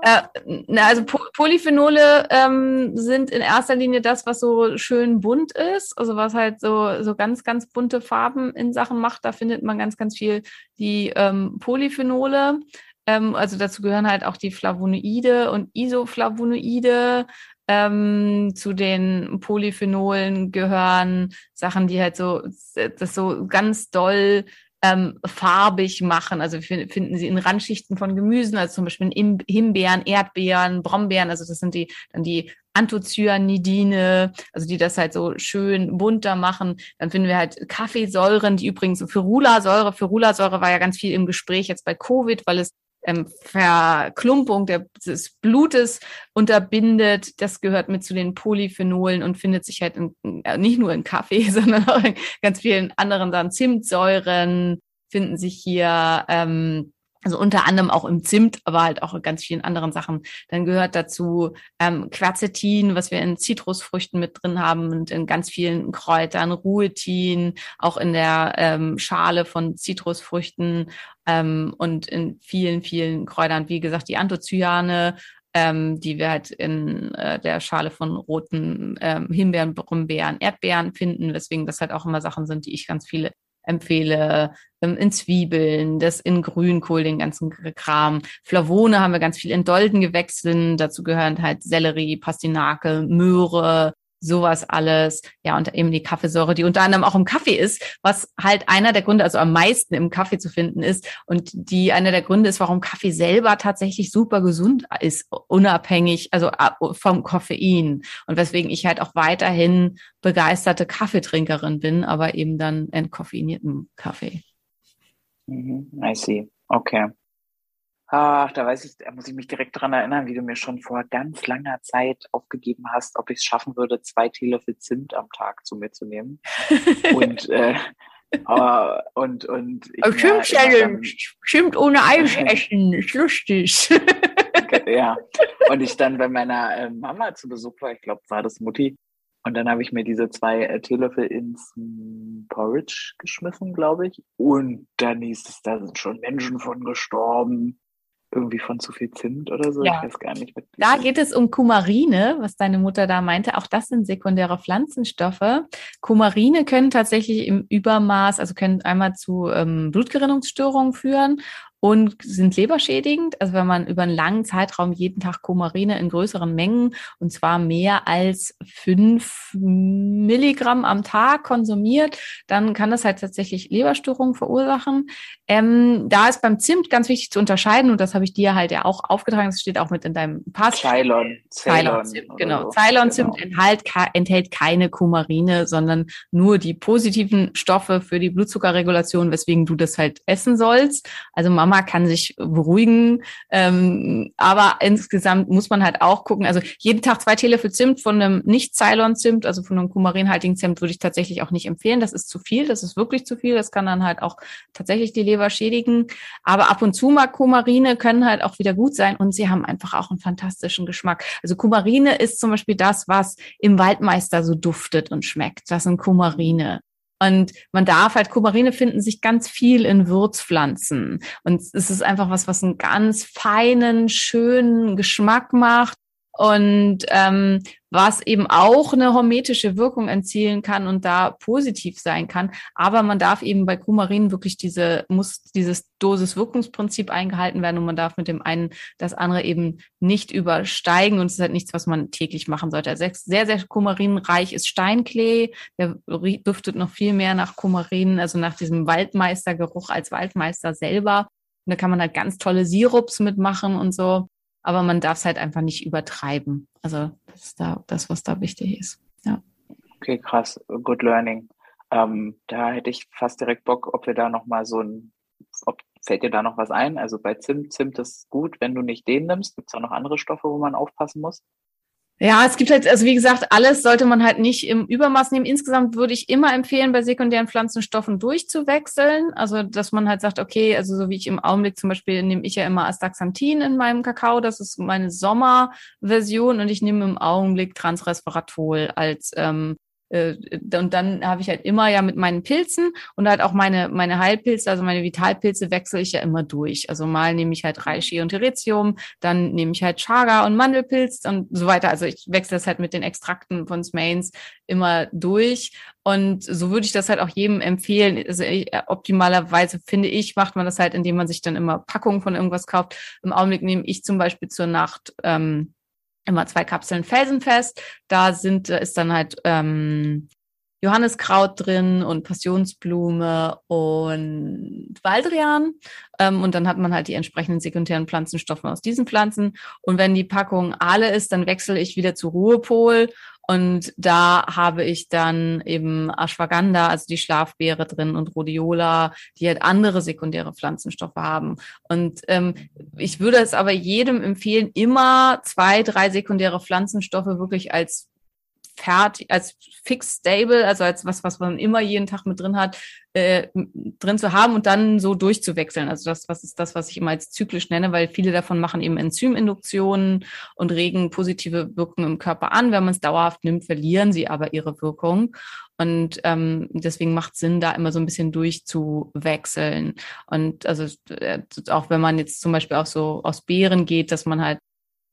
äh, also Polyphenole ähm, sind in erster Linie das, was so schön bunt ist, also was halt so, so ganz, ganz bunte Farben in Sachen macht. Da findet man ganz, ganz viel die ähm, Polyphenole. Ähm, also dazu gehören halt auch die Flavonoide und Isoflavonoide. Ähm, zu den Polyphenolen gehören Sachen, die halt so, das so ganz doll ähm, farbig machen. Also finden sie in Randschichten von Gemüsen, also zum Beispiel in Himbeeren, Erdbeeren, Brombeeren. Also das sind die dann die Anthocyanidine, also die das halt so schön bunter machen. Dann finden wir halt Kaffeesäuren, die übrigens Ferulasäure, Ferulasäure war ja ganz viel im Gespräch jetzt bei Covid, weil es ähm, Verklumpung des Blutes unterbindet. Das gehört mit zu den Polyphenolen und findet sich halt in, äh, nicht nur in Kaffee, <laughs> sondern auch in ganz vielen anderen Sachen. Zimtsäuren finden sich hier. Ähm, also unter anderem auch im Zimt, aber halt auch in ganz vielen anderen Sachen. Dann gehört dazu ähm, Quercetin, was wir in Zitrusfrüchten mit drin haben und in ganz vielen Kräutern, Ruetin, auch in der ähm, Schale von Zitrusfrüchten ähm, und in vielen, vielen Kräutern. Wie gesagt, die Anthocyane, ähm, die wir halt in äh, der Schale von roten ähm, Himbeeren, Brombeeren, Erdbeeren finden, weswegen das halt auch immer Sachen sind, die ich ganz viele empfehle, ähm, in Zwiebeln, das in Grünkohl, den ganzen Kram. Flavone haben wir ganz viel in Doldengewächsen. Dazu gehören halt Sellerie, Pastinake, Möhre, sowas alles. Ja, und eben die Kaffeesäure, die unter anderem auch im Kaffee ist, was halt einer der Gründe, also am meisten im Kaffee zu finden ist und die einer der Gründe ist, warum Kaffee selber tatsächlich super gesund ist, unabhängig, also vom Koffein. Und weswegen ich halt auch weiterhin begeisterte Kaffeetrinkerin bin, aber eben dann entkoffeinierten Kaffee. Mhm, I see. Okay. Ach, da weiß ich, da muss ich mich direkt dran erinnern, wie du mir schon vor ganz langer Zeit aufgegeben hast, ob ich es schaffen würde, zwei Teelöffel Zimt am Tag zu mir zu nehmen. und, äh, uh, <laughs> und, und. Ich Zimt, ja, Zimt ohne Eis <laughs> essen, ist lustig. ja. <laughs> Und ich dann bei meiner äh, Mama zu Besuch war, ich glaube, war das Mutti, und dann habe ich mir diese zwei äh, Teelöffel ins Porridge geschmissen, glaube ich. Und dann hieß es, da sind schon Menschen von gestorben irgendwie von zu viel Zimt oder so. Ja. Ich weiß gar nicht. Da geht es um Kumarine, was deine Mutter da meinte. Auch das sind sekundäre Pflanzenstoffe. Kumarine können tatsächlich im Übermaß, also können einmal zu ähm, Blutgerinnungsstörungen führen und sind leberschädigend. Also wenn man über einen langen Zeitraum jeden Tag Kumarine in größeren Mengen und zwar mehr als fünf Milligramm am Tag konsumiert, dann kann das halt tatsächlich Leberstörungen verursachen. Ähm, da ist beim Zimt ganz wichtig zu unterscheiden und das habe ich dir halt ja auch aufgetragen. Das steht auch mit in deinem Pass. Ceylon. Ceylon, Zimt, genau. Ceylon Zimt genau. enthält, enthält keine Kumarine, sondern nur die positiven Stoffe für die Blutzuckerregulation, weswegen du das halt essen sollst. Also man Mama kann sich beruhigen. Ähm, aber insgesamt muss man halt auch gucken. Also jeden Tag zwei Teelöffel Zimt von einem nicht Ceylon-Zimt, also von einem kumarinhaltigen Zimt, würde ich tatsächlich auch nicht empfehlen. Das ist zu viel. Das ist wirklich zu viel. Das kann dann halt auch tatsächlich die Leber schädigen. Aber ab und zu mal Kumarine können halt auch wieder gut sein und sie haben einfach auch einen fantastischen Geschmack. Also Kumarine ist zum Beispiel das, was im Waldmeister so duftet und schmeckt. Das sind Kumarine. Und man darf halt, Kumarine finden sich ganz viel in Würzpflanzen. Und es ist einfach was, was einen ganz feinen, schönen Geschmack macht und ähm, was eben auch eine hormetische Wirkung erzielen kann und da positiv sein kann. Aber man darf eben bei Kumarin wirklich diese, muss dieses Dosis-Wirkungsprinzip eingehalten werden und man darf mit dem einen das andere eben nicht übersteigen und es ist halt nichts, was man täglich machen sollte. Also sehr, sehr kumarinreich ist Steinklee, der duftet noch viel mehr nach Kumarin, also nach diesem Waldmeistergeruch als Waldmeister selber. Und da kann man halt ganz tolle Sirups mitmachen und so aber man darf es halt einfach nicht übertreiben. Also das ist da das, was da wichtig ist. Ja. Okay, krass, good learning. Ähm, da hätte ich fast direkt Bock, ob wir da noch mal so ein, ob, fällt dir da noch was ein? Also bei Zimt, Zimt ist gut, wenn du nicht den nimmst. Gibt es auch noch andere Stoffe, wo man aufpassen muss? Ja, es gibt halt, also wie gesagt, alles sollte man halt nicht im Übermaß nehmen. Insgesamt würde ich immer empfehlen, bei sekundären Pflanzenstoffen durchzuwechseln. Also, dass man halt sagt, okay, also so wie ich im Augenblick zum Beispiel nehme ich ja immer Astaxanthin in meinem Kakao. Das ist meine Sommerversion und ich nehme im Augenblick Transresveratrol als ähm, äh, und dann habe ich halt immer ja mit meinen Pilzen und halt auch meine, meine Heilpilze, also meine Vitalpilze wechsle ich ja immer durch. Also mal nehme ich halt Reishi und Teretium, dann nehme ich halt Chaga und Mandelpilz und so weiter. Also ich wechsle das halt mit den Extrakten von Smains immer durch. Und so würde ich das halt auch jedem empfehlen. Also ich, äh, optimalerweise finde ich, macht man das halt, indem man sich dann immer Packungen von irgendwas kauft. Im Augenblick nehme ich zum Beispiel zur Nacht ähm, immer zwei Kapseln felsenfest. Da sind, ist dann halt ähm, Johanniskraut drin und Passionsblume und Baldrian. Ähm, und dann hat man halt die entsprechenden sekundären Pflanzenstoffe aus diesen Pflanzen. Und wenn die Packung alle ist, dann wechsle ich wieder zu Ruhepol und da habe ich dann eben Ashwagandha, also die Schlafbeere drin und Rhodiola, die halt andere sekundäre Pflanzenstoffe haben. Und ähm, ich würde es aber jedem empfehlen, immer zwei, drei sekundäre Pflanzenstoffe wirklich als fertig, als fix stable, also als was, was man immer jeden Tag mit drin hat, äh, drin zu haben und dann so durchzuwechseln. Also das, was ist das, was ich immer als zyklisch nenne, weil viele davon machen eben Enzyminduktionen und regen positive Wirkungen im Körper an. Wenn man es dauerhaft nimmt, verlieren sie aber ihre Wirkung. Und ähm, deswegen macht Sinn, da immer so ein bisschen durchzuwechseln. Und also äh, auch wenn man jetzt zum Beispiel auch so aus Beeren geht, dass man halt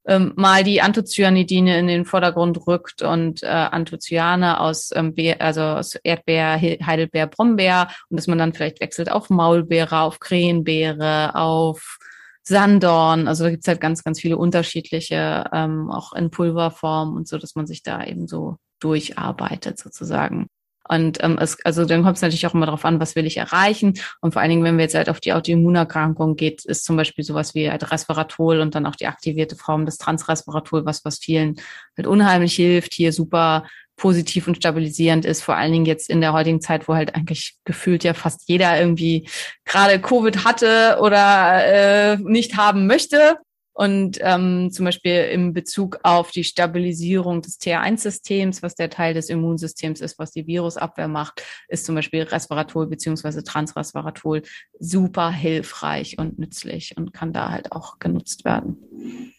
ähm, mal die Anthocyanidine in den Vordergrund rückt und äh, Anthocyane aus, ähm, Be also aus Erdbeer, Heidelbeer, Brombeer und dass man dann vielleicht wechselt auf Maulbeere, auf Krähenbeere, auf Sandorn. Also da gibt's halt ganz, ganz viele unterschiedliche, ähm, auch in Pulverform und so, dass man sich da eben so durcharbeitet sozusagen. Und ähm, es, also dann kommt es natürlich auch immer darauf an, was will ich erreichen. Und vor allen Dingen, wenn wir jetzt halt auf die Autoimmunerkrankung geht, ist zum Beispiel sowas wie halt Resveratrol und dann auch die aktivierte Form des Transresveratrol, was was vielen halt unheimlich hilft, hier super positiv und stabilisierend ist, vor allen Dingen jetzt in der heutigen Zeit, wo halt eigentlich gefühlt ja fast jeder irgendwie gerade Covid hatte oder äh, nicht haben möchte. Und ähm, zum Beispiel im Bezug auf die Stabilisierung des TH1-Systems, was der Teil des Immunsystems ist, was die Virusabwehr macht, ist zum Beispiel Resveratrol beziehungsweise Transresveratrol super hilfreich und nützlich und kann da halt auch genutzt werden.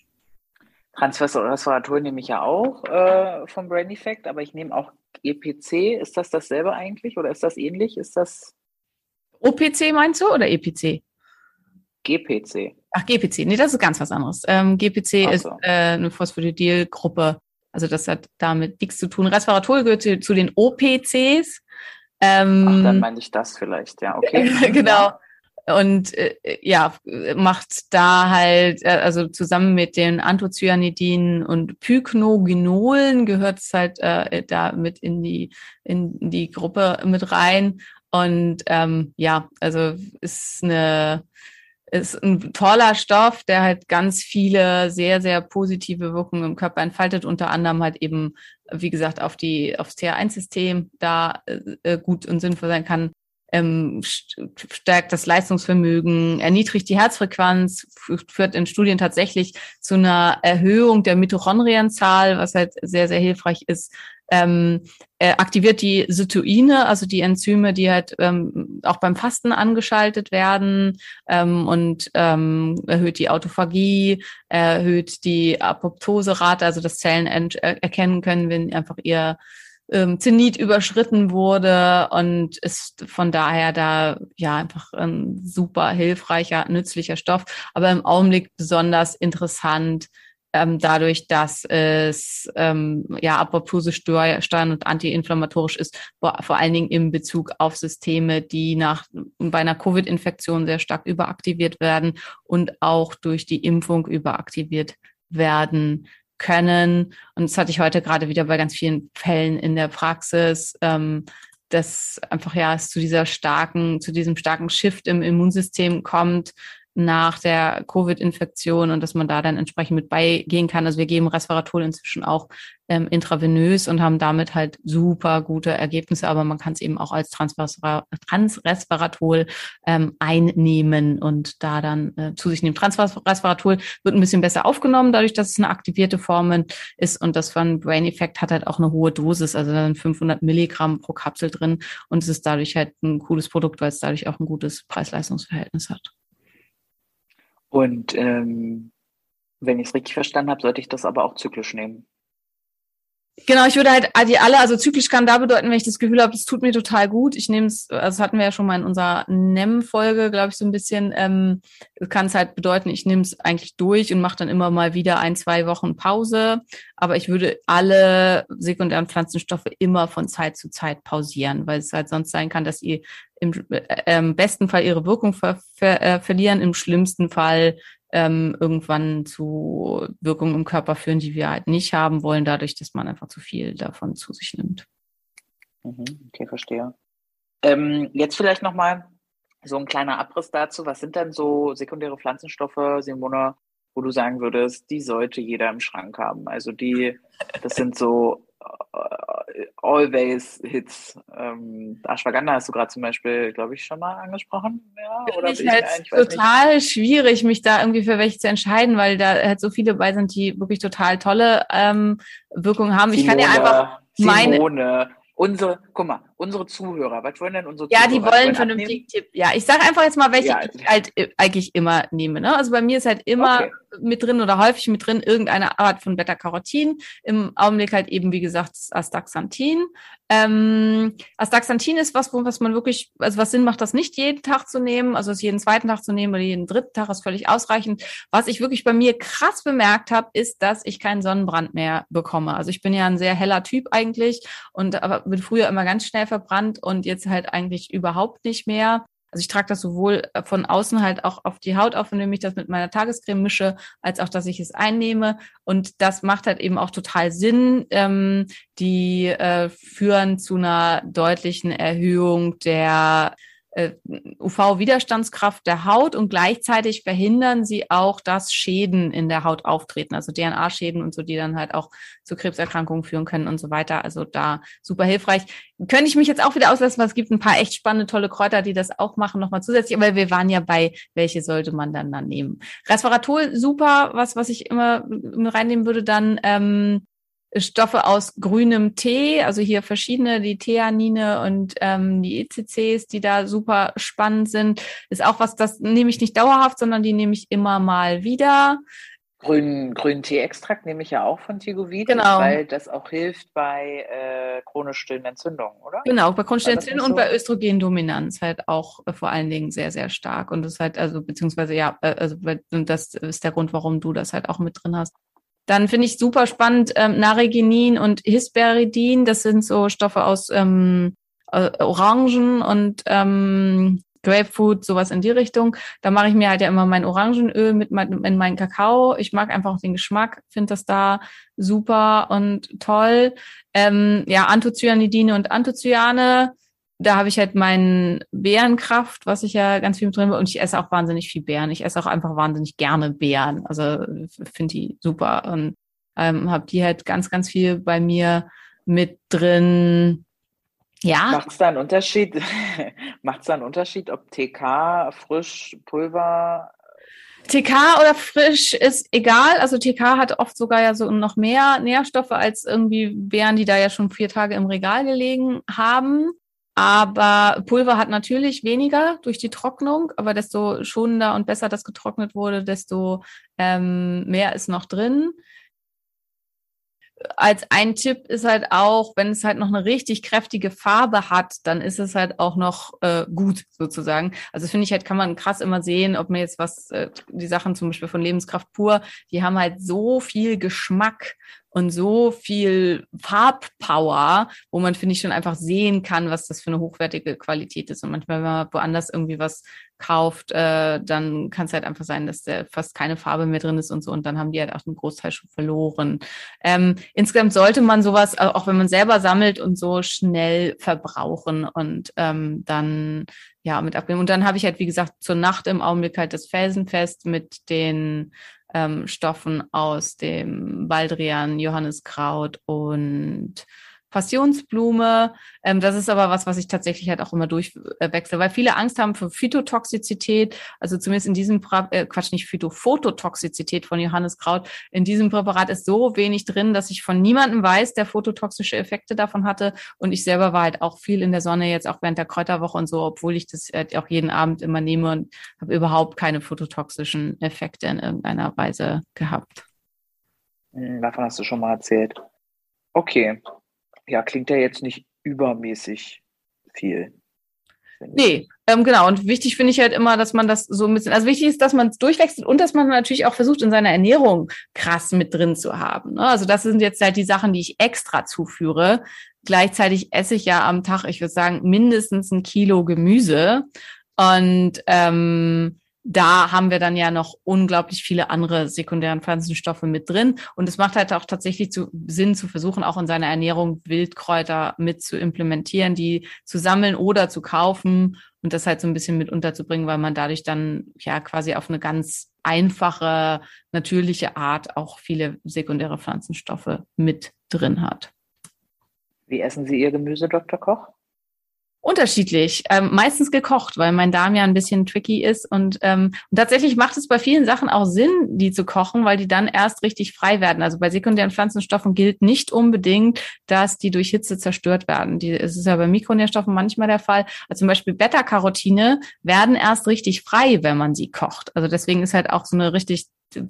Transresveratrol nehme ich ja auch äh, vom Brain Effect, aber ich nehme auch EPC. Ist das dasselbe eigentlich oder ist das ähnlich? Ist das OPC meinst du oder EPC? GPC. Ach, GPC. Nee, das ist ganz was anderes. Ähm, GPC so. ist äh, eine Phosphatidylgruppe. Also das hat damit nichts zu tun. Resveratrol gehört zu, zu den OPCs. Ähm, Ach, dann meine ich das vielleicht, ja, okay. <laughs> genau. Und äh, ja, macht da halt, äh, also zusammen mit den Anthocyanidinen und Pycnogenolen gehört es halt äh, da mit in die, in die Gruppe mit rein. Und ähm, ja, also ist eine ist ein toller Stoff, der halt ganz viele sehr, sehr positive Wirkungen im Körper entfaltet, unter anderem halt eben, wie gesagt, auf die, aufs TH1-System da äh, gut und sinnvoll sein kann, ähm, stärkt das Leistungsvermögen, erniedrigt die Herzfrequenz, führt in Studien tatsächlich zu einer Erhöhung der Mitochondrienzahl, was halt sehr, sehr hilfreich ist, ähm, äh, aktiviert die Cytoine, also die Enzyme, die halt ähm, auch beim Fasten angeschaltet werden ähm, und ähm, erhöht die Autophagie, erhöht die Apoptoserate, also dass Zellen äh, erkennen können, wenn einfach ihr ähm, Zenit überschritten wurde und ist von daher da ja einfach ein super hilfreicher, nützlicher Stoff, aber im Augenblick besonders interessant ähm, dadurch, dass es ähm, ja Apoptose steuern und antiinflammatorisch ist, vor, allen Dingen im Bezug auf Systeme, die nach bei einer Covid-Infektion sehr stark überaktiviert werden und auch durch die Impfung überaktiviert werden können. Und das hatte ich heute gerade wieder bei ganz vielen Fällen in der Praxis. Ähm, dass einfach ja es zu dieser starken, zu diesem starken Shift im Immunsystem kommt, nach der Covid-Infektion und dass man da dann entsprechend mit beigehen kann. Also wir geben Resveratrol inzwischen auch ähm, intravenös und haben damit halt super gute Ergebnisse, aber man kann es eben auch als Transresveratrol ähm, einnehmen und da dann äh, zu sich nehmen. Transresveratrol wird ein bisschen besser aufgenommen, dadurch, dass es eine aktivierte Form ist und das von Brain Effect hat halt auch eine hohe Dosis, also dann 500 Milligramm pro Kapsel drin und es ist dadurch halt ein cooles Produkt, weil es dadurch auch ein gutes Preis-Leistungs-Verhältnis hat. Und ähm, wenn ich es richtig verstanden habe, sollte ich das aber auch zyklisch nehmen. Genau, ich würde halt die alle, also zyklisch kann da bedeuten, wenn ich das Gefühl habe, es tut mir total gut. Ich nehme es, also das hatten wir ja schon mal in unserer NEM-Folge, glaube ich, so ein bisschen, ähm, kann es halt bedeuten, ich nehme es eigentlich durch und mache dann immer mal wieder ein, zwei Wochen Pause. Aber ich würde alle sekundären Pflanzenstoffe immer von Zeit zu Zeit pausieren, weil es halt sonst sein kann, dass ihr im äh, besten Fall ihre Wirkung ver ver äh, verlieren, im schlimmsten Fall ähm, irgendwann zu Wirkungen im Körper führen, die wir halt nicht haben wollen, dadurch, dass man einfach zu viel davon zu sich nimmt. Mhm, okay, verstehe. Ähm, jetzt vielleicht nochmal so ein kleiner Abriss dazu. Was sind denn so sekundäre Pflanzenstoffe, Simone, wo du sagen würdest, die sollte jeder im Schrank haben? Also die, das sind so Always Hits. Ähm, Ashwagandha hast du gerade zum Beispiel, glaube ich, schon mal angesprochen. Ja, oder ich halt ich total nicht. schwierig, mich da irgendwie für welche zu entscheiden, weil da halt so viele bei sind, die wirklich total tolle ähm, Wirkungen haben. Simone, ich kann ja einfach meine. Simone, unsere, guck mal, unsere Zuhörer, was wollen denn unsere ja, Zuhörer? Ja, die wollen vernünftig Tipp. Ja, ich sage einfach jetzt mal, welche ja. ich halt äh, eigentlich immer nehme. Ne? Also bei mir ist halt immer okay. mit drin oder häufig mit drin irgendeine Art von Beta-Carotin. Im Augenblick halt eben, wie gesagt, Astaxanthin. Ähm, Astaxanthin ist was, was man wirklich, also was Sinn macht, das nicht jeden Tag zu nehmen, also es jeden zweiten Tag zu nehmen oder jeden dritten Tag ist völlig ausreichend. Was ich wirklich bei mir krass bemerkt habe, ist, dass ich keinen Sonnenbrand mehr bekomme. Also ich bin ja ein sehr heller Typ eigentlich und aber bin früher immer ganz schnell verbrannt und jetzt halt eigentlich überhaupt nicht mehr. Also ich trage das sowohl von außen halt auch auf die Haut auf, indem ich das mit meiner Tagescreme mische, als auch, dass ich es einnehme. Und das macht halt eben auch total Sinn. Ähm, die äh, führen zu einer deutlichen Erhöhung der UV-Widerstandskraft der Haut und gleichzeitig verhindern sie auch, dass Schäden in der Haut auftreten, also DNA-Schäden und so, die dann halt auch zu Krebserkrankungen führen können und so weiter. Also da super hilfreich. Könnte ich mich jetzt auch wieder auslassen, weil es gibt ein paar echt spannende, tolle Kräuter, die das auch machen, nochmal zusätzlich, aber wir waren ja bei, welche sollte man dann dann nehmen. Resveratrol, super, was, was ich immer reinnehmen würde, dann ähm, Stoffe aus grünem Tee, also hier verschiedene, die Theanine und ähm, die ECCs, die da super spannend sind. Ist auch was, das nehme ich nicht dauerhaft, sondern die nehme ich immer mal wieder. Grünen, grünen Tee-Extrakt nehme ich ja auch von Tigovitis, genau. weil das auch hilft bei äh, chronisch stillen Entzündungen, oder? Genau, bei chronisch stillen Entzündungen und so? bei Östrogendominanz halt auch äh, vor allen Dingen sehr, sehr stark. Und das ist halt, also beziehungsweise ja, äh, also das ist der Grund, warum du das halt auch mit drin hast. Dann finde ich super spannend ähm, Naregenin und Hisperidin. Das sind so Stoffe aus ähm, äh, Orangen und ähm, Grapefruit, sowas in die Richtung. Da mache ich mir halt ja immer mein Orangenöl mit mein, in meinen Kakao. Ich mag einfach den Geschmack, finde das da super und toll. Ähm, ja, Anthocyanidine und Anthocyane da habe ich halt meinen Bärenkraft, was ich ja ganz viel mit drin habe. Und ich esse auch wahnsinnig viel Beeren. Ich esse auch einfach wahnsinnig gerne Beeren. Also finde die super und ähm, habe die halt ganz, ganz viel bei mir mit drin. Ja. Macht es da einen Unterschied? <laughs> Macht es da einen Unterschied, ob TK, frisch, Pulver? TK oder frisch ist egal. Also TK hat oft sogar ja so noch mehr Nährstoffe als irgendwie Beeren, die da ja schon vier Tage im Regal gelegen haben. Aber Pulver hat natürlich weniger durch die Trocknung, aber desto schonender und besser das getrocknet wurde, desto ähm, mehr ist noch drin. Als ein Tipp ist halt auch, wenn es halt noch eine richtig kräftige Farbe hat, dann ist es halt auch noch äh, gut sozusagen. Also finde ich halt, kann man krass immer sehen, ob man jetzt was, äh, die Sachen zum Beispiel von Lebenskraft pur, die haben halt so viel Geschmack und so viel Farbpower, wo man, finde ich, schon einfach sehen kann, was das für eine hochwertige Qualität ist. Und manchmal, wenn man woanders irgendwie was kauft, äh, dann kann es halt einfach sein, dass da fast keine Farbe mehr drin ist und so. Und dann haben die halt auch einen Großteil schon verloren. Ähm, insgesamt sollte man sowas, auch wenn man selber sammelt und so, schnell verbrauchen und ähm, dann ja mit abnehmen. Und dann habe ich halt, wie gesagt, zur Nacht im Augenblick halt das Felsenfest mit den ähm, Stoffen aus dem Baldrian, Johanniskraut und Passionsblume. Ähm, das ist aber was, was ich tatsächlich halt auch immer durchwechsle, weil viele Angst haben für Phytotoxizität, also zumindest in diesem, pra äh, Quatsch, nicht Phytophototoxizität von Johanniskraut. In diesem Präparat ist so wenig drin, dass ich von niemandem weiß, der phototoxische Effekte davon hatte. Und ich selber war halt auch viel in der Sonne, jetzt auch während der Kräuterwoche und so, obwohl ich das halt auch jeden Abend immer nehme und habe überhaupt keine phototoxischen Effekte in irgendeiner Weise gehabt. Hm, davon hast du schon mal erzählt. Okay. Ja, klingt ja jetzt nicht übermäßig viel. Nee, ähm, genau. Und wichtig finde ich halt immer, dass man das so ein bisschen, also wichtig ist, dass man es durchwechselt und dass man natürlich auch versucht, in seiner Ernährung krass mit drin zu haben. Ne? Also das sind jetzt halt die Sachen, die ich extra zuführe. Gleichzeitig esse ich ja am Tag, ich würde sagen, mindestens ein Kilo Gemüse. Und ähm, da haben wir dann ja noch unglaublich viele andere sekundären Pflanzenstoffe mit drin. Und es macht halt auch tatsächlich zu, Sinn zu versuchen, auch in seiner Ernährung Wildkräuter mit zu implementieren, die zu sammeln oder zu kaufen und das halt so ein bisschen mit unterzubringen, weil man dadurch dann ja quasi auf eine ganz einfache, natürliche Art auch viele sekundäre Pflanzenstoffe mit drin hat. Wie essen Sie Ihr Gemüse, Dr. Koch? Unterschiedlich, ähm, meistens gekocht, weil mein Darm ja ein bisschen tricky ist und, ähm, und tatsächlich macht es bei vielen Sachen auch Sinn, die zu kochen, weil die dann erst richtig frei werden. Also bei sekundären Pflanzenstoffen gilt nicht unbedingt, dass die durch Hitze zerstört werden. Die, es ist ja bei Mikronährstoffen manchmal der Fall. Also zum Beispiel Beta-Carotine werden erst richtig frei, wenn man sie kocht. Also deswegen ist halt auch so eine richtig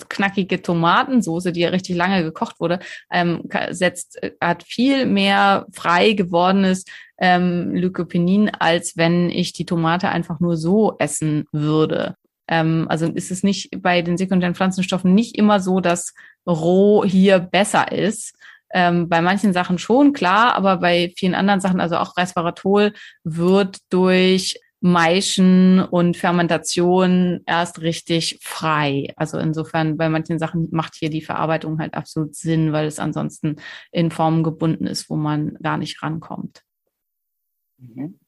knackige Tomatensoße, die ja richtig lange gekocht wurde, ähm, setzt, äh, hat viel mehr frei gewordenes ähm, Lycopenen, als wenn ich die Tomate einfach nur so essen würde. Ähm, also ist es nicht bei den sekundären Pflanzenstoffen nicht immer so, dass roh hier besser ist. Ähm, bei manchen Sachen schon, klar, aber bei vielen anderen Sachen, also auch Resveratrol, wird durch Maischen und Fermentation erst richtig frei. Also insofern, bei manchen Sachen macht hier die Verarbeitung halt absolut Sinn, weil es ansonsten in Formen gebunden ist, wo man gar nicht rankommt. Mhm.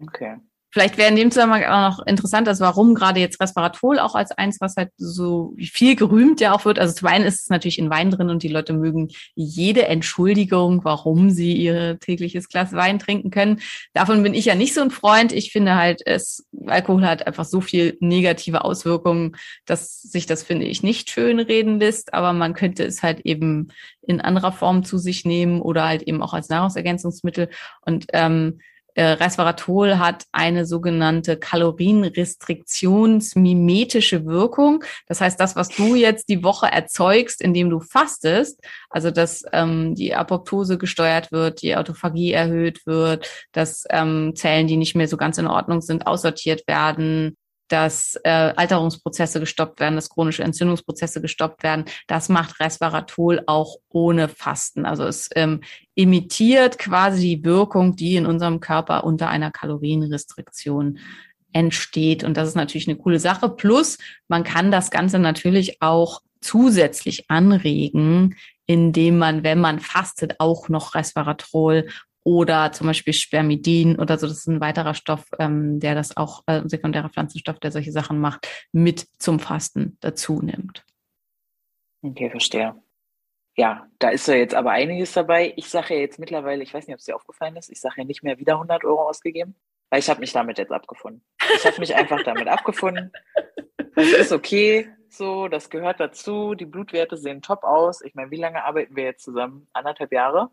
Okay. Vielleicht wäre in dem Zusammenhang auch noch interessant, also warum gerade jetzt Resveratrol auch als eins, was halt so viel gerühmt ja auch wird. Also zum einen ist es natürlich in Wein drin und die Leute mögen jede Entschuldigung, warum sie ihr tägliches Glas Wein trinken können. Davon bin ich ja nicht so ein Freund. Ich finde halt, es, Alkohol hat einfach so viel negative Auswirkungen, dass sich das, finde ich, nicht schön reden lässt. Aber man könnte es halt eben in anderer Form zu sich nehmen oder halt eben auch als Nahrungsergänzungsmittel. Und ähm, äh, Resveratrol hat eine sogenannte Kalorienrestriktionsmimetische Wirkung. Das heißt, das, was du jetzt die Woche erzeugst, indem du fastest, also dass ähm, die Apoptose gesteuert wird, die Autophagie erhöht wird, dass ähm, Zellen, die nicht mehr so ganz in Ordnung sind, aussortiert werden, dass äh, Alterungsprozesse gestoppt werden, dass chronische Entzündungsprozesse gestoppt werden. Das macht Resveratrol auch ohne Fasten. Also es ähm, imitiert quasi die Wirkung, die in unserem Körper unter einer Kalorienrestriktion entsteht. Und das ist natürlich eine coole Sache. Plus, man kann das Ganze natürlich auch zusätzlich anregen, indem man, wenn man fastet, auch noch Resveratrol oder zum Beispiel Spermidin oder so, das ist ein weiterer Stoff, ähm, der das auch, äh, sekundärer Pflanzenstoff, der solche Sachen macht, mit zum Fasten dazu nimmt. Okay, verstehe. Ja, da ist ja jetzt aber einiges dabei. Ich sage ja jetzt mittlerweile, ich weiß nicht, ob es dir aufgefallen ist, ich sage ja nicht mehr wieder 100 Euro ausgegeben, weil ich habe mich damit jetzt abgefunden. Ich habe mich einfach damit abgefunden. Das ist okay, so, das gehört dazu. Die Blutwerte sehen top aus. Ich meine, wie lange arbeiten wir jetzt zusammen? Anderthalb Jahre?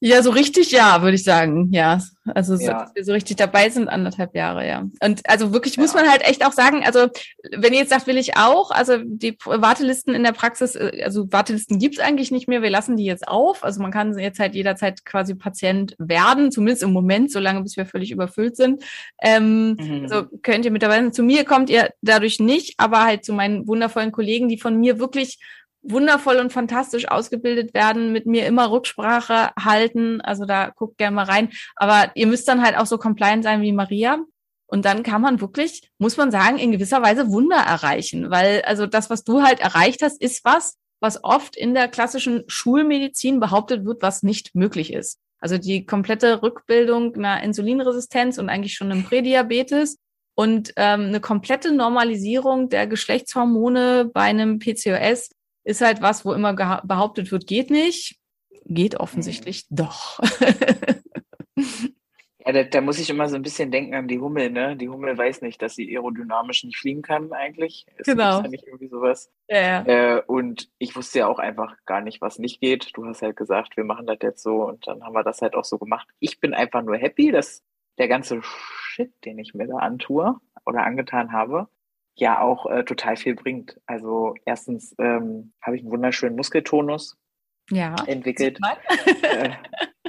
Ja, so richtig ja, würde ich sagen. Ja, also so, Ja. wir so richtig dabei sind, anderthalb Jahre, ja. Und also wirklich muss Ja. man halt echt auch sagen, also wenn ihr jetzt sagt, will ich auch, also die Wartelisten in der Praxis, äh, also Wartelisten gibt's eigentlich nicht mehr, wir lassen die jetzt auf. Also man kann jetzt halt jederzeit quasi Patient werden, zumindest im Moment, solange bis wir völlig überfüllt sind. Ähm, Mhm. also könnt ihr mit dabei sein. Zu mir kommt ihr dadurch nicht, aber halt zu meinen wundervollen Kollegen, die von mir wirklich wundervoll und fantastisch ausgebildet werden, mit mir immer Rücksprache halten. Also da guckt gerne mal rein. Aber ihr müsst dann halt auch so compliant sein wie Maria. Und dann kann man wirklich, muss man sagen, in gewisser Weise Wunder erreichen. Weil also das, was du halt erreicht hast, ist was, was oft in der klassischen Schulmedizin behauptet wird, was nicht möglich ist. Also die komplette Rückbildung einer Insulinresistenz und eigentlich schon einem Prädiabetes und ähm, eine komplette Normalisierung der Geschlechtshormone bei einem PCOS ist halt was, wo immer behauptet wird, geht nicht. Geht offensichtlich doch. <laughs> Ja, da, da muss ich immer so ein bisschen denken an die Hummel, ne? Die Hummel weiß nicht, dass sie aerodynamisch nicht fliegen kann eigentlich. Es Genau. ja nicht irgendwie sowas. ja, ja. Äh, und ich wusste ja auch einfach gar nicht, was nicht geht. Du hast halt gesagt, wir machen das jetzt so und dann haben wir das halt auch so gemacht. Ich bin einfach nur happy, dass der ganze Shit, den ich mir da antue oder angetan habe, ja auch äh, total viel bringt. Also erstens ähm, habe ich einen wunderschönen Muskeltonus. Ja. entwickelt. Äh,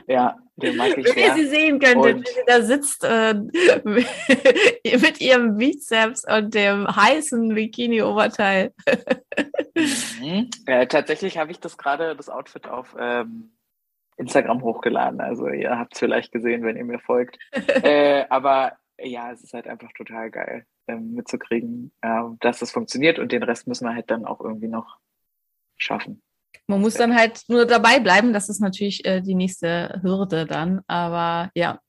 ja, den mag ich Wenn ihr sie sehen könntet, Und- wie sie da sitzt äh, <laughs> mit ihrem Bizeps und dem heißen Bikini-Oberteil. Mhm. Äh, tatsächlich habe ich das gerade, das Outfit auf ähm, Instagram hochgeladen. Also ihr habt es vielleicht gesehen, wenn ihr mir folgt. <laughs> äh, aber ja, es ist halt einfach total geil mitzukriegen, ähm, dass das funktioniert und den Rest müssen wir halt dann auch irgendwie noch schaffen. Man muss dann halt nur dabei bleiben. Das ist natürlich äh, die nächste Hürde dann. Aber ja.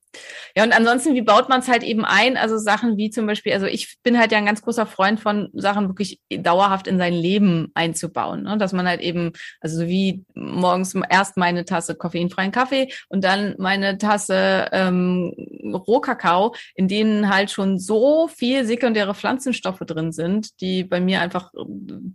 Ja, und ansonsten, wie baut man es halt eben ein? Also Sachen wie zum Beispiel, also ich bin halt ja ein ganz großer Freund von Sachen wirklich dauerhaft in sein Leben einzubauen. Ne? Dass man halt eben, also so wie morgens erst meine Tasse koffeinfreien Kaffee und dann meine Tasse ähm, Rohkakao, in denen halt schon so viel sekundäre Pflanzenstoffe drin sind, die bei mir einfach